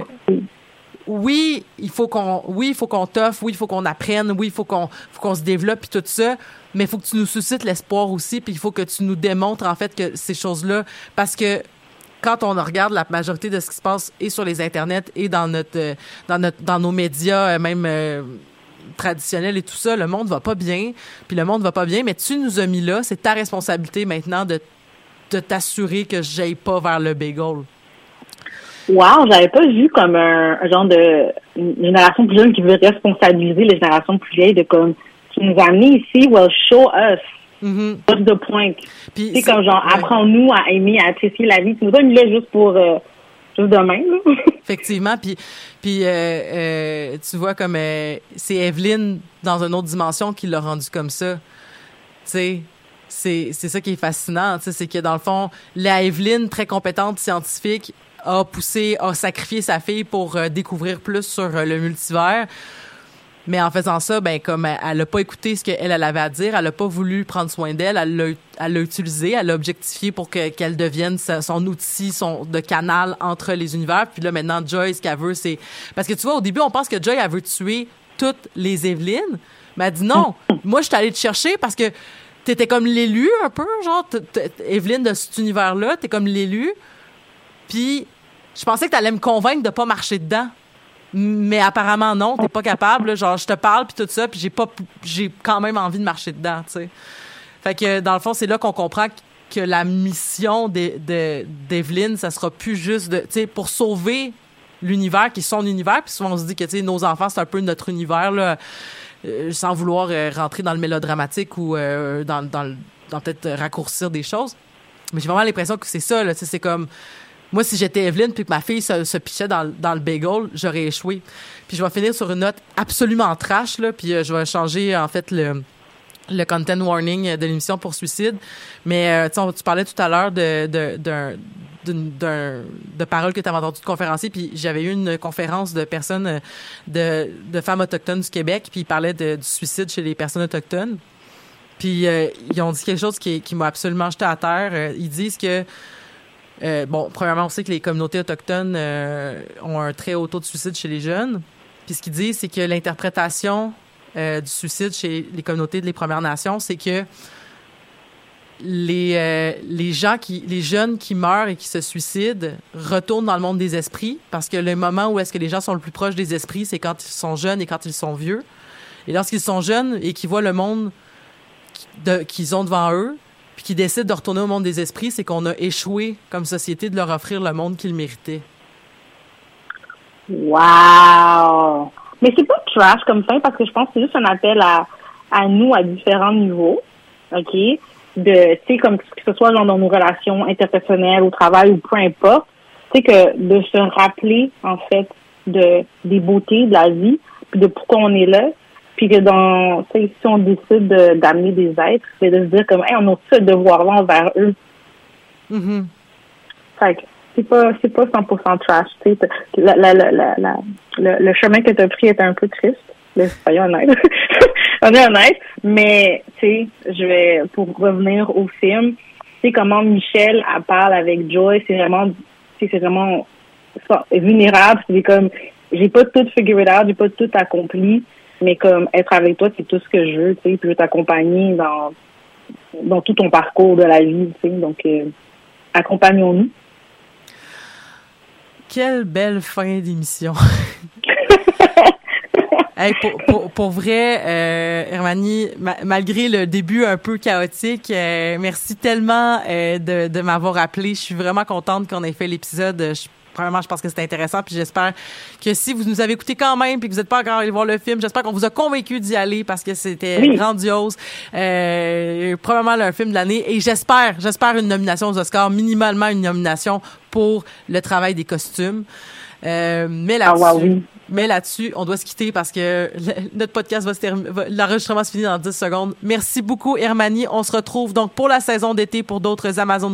oui, il faut qu'on oui, il faut qu'on t'offre, oui, il faut qu'on apprenne, oui, il faut qu'on qu'on se développe puis tout ça, mais il faut que tu nous suscites l'espoir aussi puis il faut que tu nous démontres en fait que ces choses-là parce que quand on regarde la majorité de ce qui se passe et sur les internets et dans notre euh, dans notre dans nos médias euh, même euh, traditionnels et tout ça, le monde va pas bien, puis le monde va pas bien, mais tu nous as mis là, c'est ta responsabilité maintenant de de t'assurer que j'aille pas vers le bagel. Wow, j'avais pas vu comme un, un genre de une génération plus jeune qui veut responsabiliser les générations plus vieilles de comme tu nous as mis ici, well show us. Mhm. What's the point? C'est comme genre apprends-nous à aimer, à apprécier la vie. Tu nous as mis là juste pour euh, de même. Effectivement, puis puis euh, euh, tu vois comme euh, c'est Evelyne dans une autre dimension qui l'a rendu comme ça. Tu sais, c'est c'est ça qui est fascinant, tu sais, c'est que dans le fond, la Evelyne très compétente scientifique a poussé, a sacrifié sa fille pour découvrir plus sur le multivers. Mais en faisant ça, ben comme elle, elle a pas écouté ce qu'elle elle avait à dire, elle a pas voulu prendre soin d'elle, elle l'a utilisé, elle l'a objectifié pour que qu'elle devienne sa- son outil, son de canal entre les univers. Puis là maintenant Joy ce qu'elle veut c'est parce que tu vois au début on pense que Joy elle veut tuer toutes les Evelyne, mais elle dit non. Moi je suis allée te chercher parce que t'étais comme l'élu un peu genre Evelyne de cet univers là, t'es comme l'élu. Puis je pensais que t'allais me convaincre de pas marcher dedans. Mais apparemment non, t'es pas capable. Genre, je te parle puis tout ça, puis j'ai pas, j'ai quand même envie de marcher dedans, tu sais. Fait que dans le fond, c'est là qu'on comprend que la mission d'E- de- ça sera plus juste de, tu sais, pour sauver l'univers qui est son univers. Puis souvent on se dit que tu sais, nos enfants c'est un peu notre univers là, euh, sans vouloir euh, rentrer dans le mélodramatique ou euh, dans, dans, dans peut-être raccourcir des choses. Mais j'ai vraiment l'impression que c'est ça. Là, c'est comme moi, si j'étais Evelyne puis que ma fille se, se pichait dans, dans le bagel, j'aurais échoué. Puis je vais finir sur une note absolument trash, là, puis euh, je vais changer, en fait, le, le content warning de l'émission pour suicide. Mais, euh, tu parlais tout à l'heure de, de, d'un, de paroles que tu avais entendues de conférenciers, puis j'avais eu une conférence de personnes, euh, de, de femmes autochtones du Québec, puis ils parlaient du suicide chez les personnes autochtones. Puis ils ont dit quelque chose qui, qui m'a absolument jeté à terre. Ils disent que euh, bon, premièrement, on sait que les communautés autochtones euh, ont un très haut taux de suicide chez les jeunes. Puis ce qu'ils disent, c'est que l'interprétation euh, du suicide chez les communautés des Premières Nations, c'est que les, euh, les gens qui, les jeunes qui meurent et qui se suicident retournent dans le monde des esprits parce que le moment où est-ce que les gens sont le plus proches des esprits, c'est quand ils sont jeunes et quand ils sont vieux. Et lorsqu'ils sont jeunes et qu'ils voient le monde de- qu'ils ont devant eux, puis qu'ils décident de retourner au monde des esprits, c'est qu'on a échoué comme société de leur offrir le monde qu'ils méritaient. Wow! Mais c'est pas trash comme ça parce que je pense que c'est juste un appel à, à nous à différents niveaux. OK? De, tu sais, comme que ce soit dans nos relations interpersonnelles, au travail ou peu importe. Tu sais, que de se rappeler, en fait, de, des beautés de la vie, puis de pourquoi on est là. Puis que dans, tu si on décide de- d'amener des êtres, c'est de se dire comme, hey, on a ce devoir-là envers eux? Mhm. Fait que c'est pas c'est pas 100% trash. tu sais. La, la, la, la, le, le chemin que tu as pris est un peu triste. Là, soyons honnêtes. On est honnête. Mais tu sais, je vais pour revenir au film, sais comment Michelle elle parle avec Joy, c'est vraiment, tu c'est vraiment vulnérable. C'est comme, j'ai pas tout figure it out, j'ai pas tout accompli, mais comme être avec toi, c'est tout ce que je veux, tu sais, puis je veux t'accompagner dans dans tout ton parcours de la vie, tu sais. Donc, euh, accompagnons-nous. Quelle belle fin d'émission. Hey, pour, pour, pour vrai, euh, Hermanie, ma- malgré le début un peu chaotique, euh, merci tellement euh, de, de m'avoir appelé. Je suis vraiment contente qu'on ait fait l'épisode. Je- Premièrement, je pense que c'était intéressant, puis j'espère que si vous nous avez écouté quand même, puis que vous n'êtes pas encore allé voir le film, j'espère qu'on vous a convaincu d'y aller parce que c'était Oui. grandiose. Euh, probablement un film de l'année, et j'espère, j'espère une nomination aux Oscars, minimalement une nomination pour le travail des costumes. Euh, mais Ah, là-dessus, oui. mais là-dessus, on doit se quitter parce que le- notre podcast va se terminer, l'enregistrement se finit dans 10 secondes. Merci beaucoup, Hermanie. On se retrouve donc pour la saison d'été pour d'autres Amazon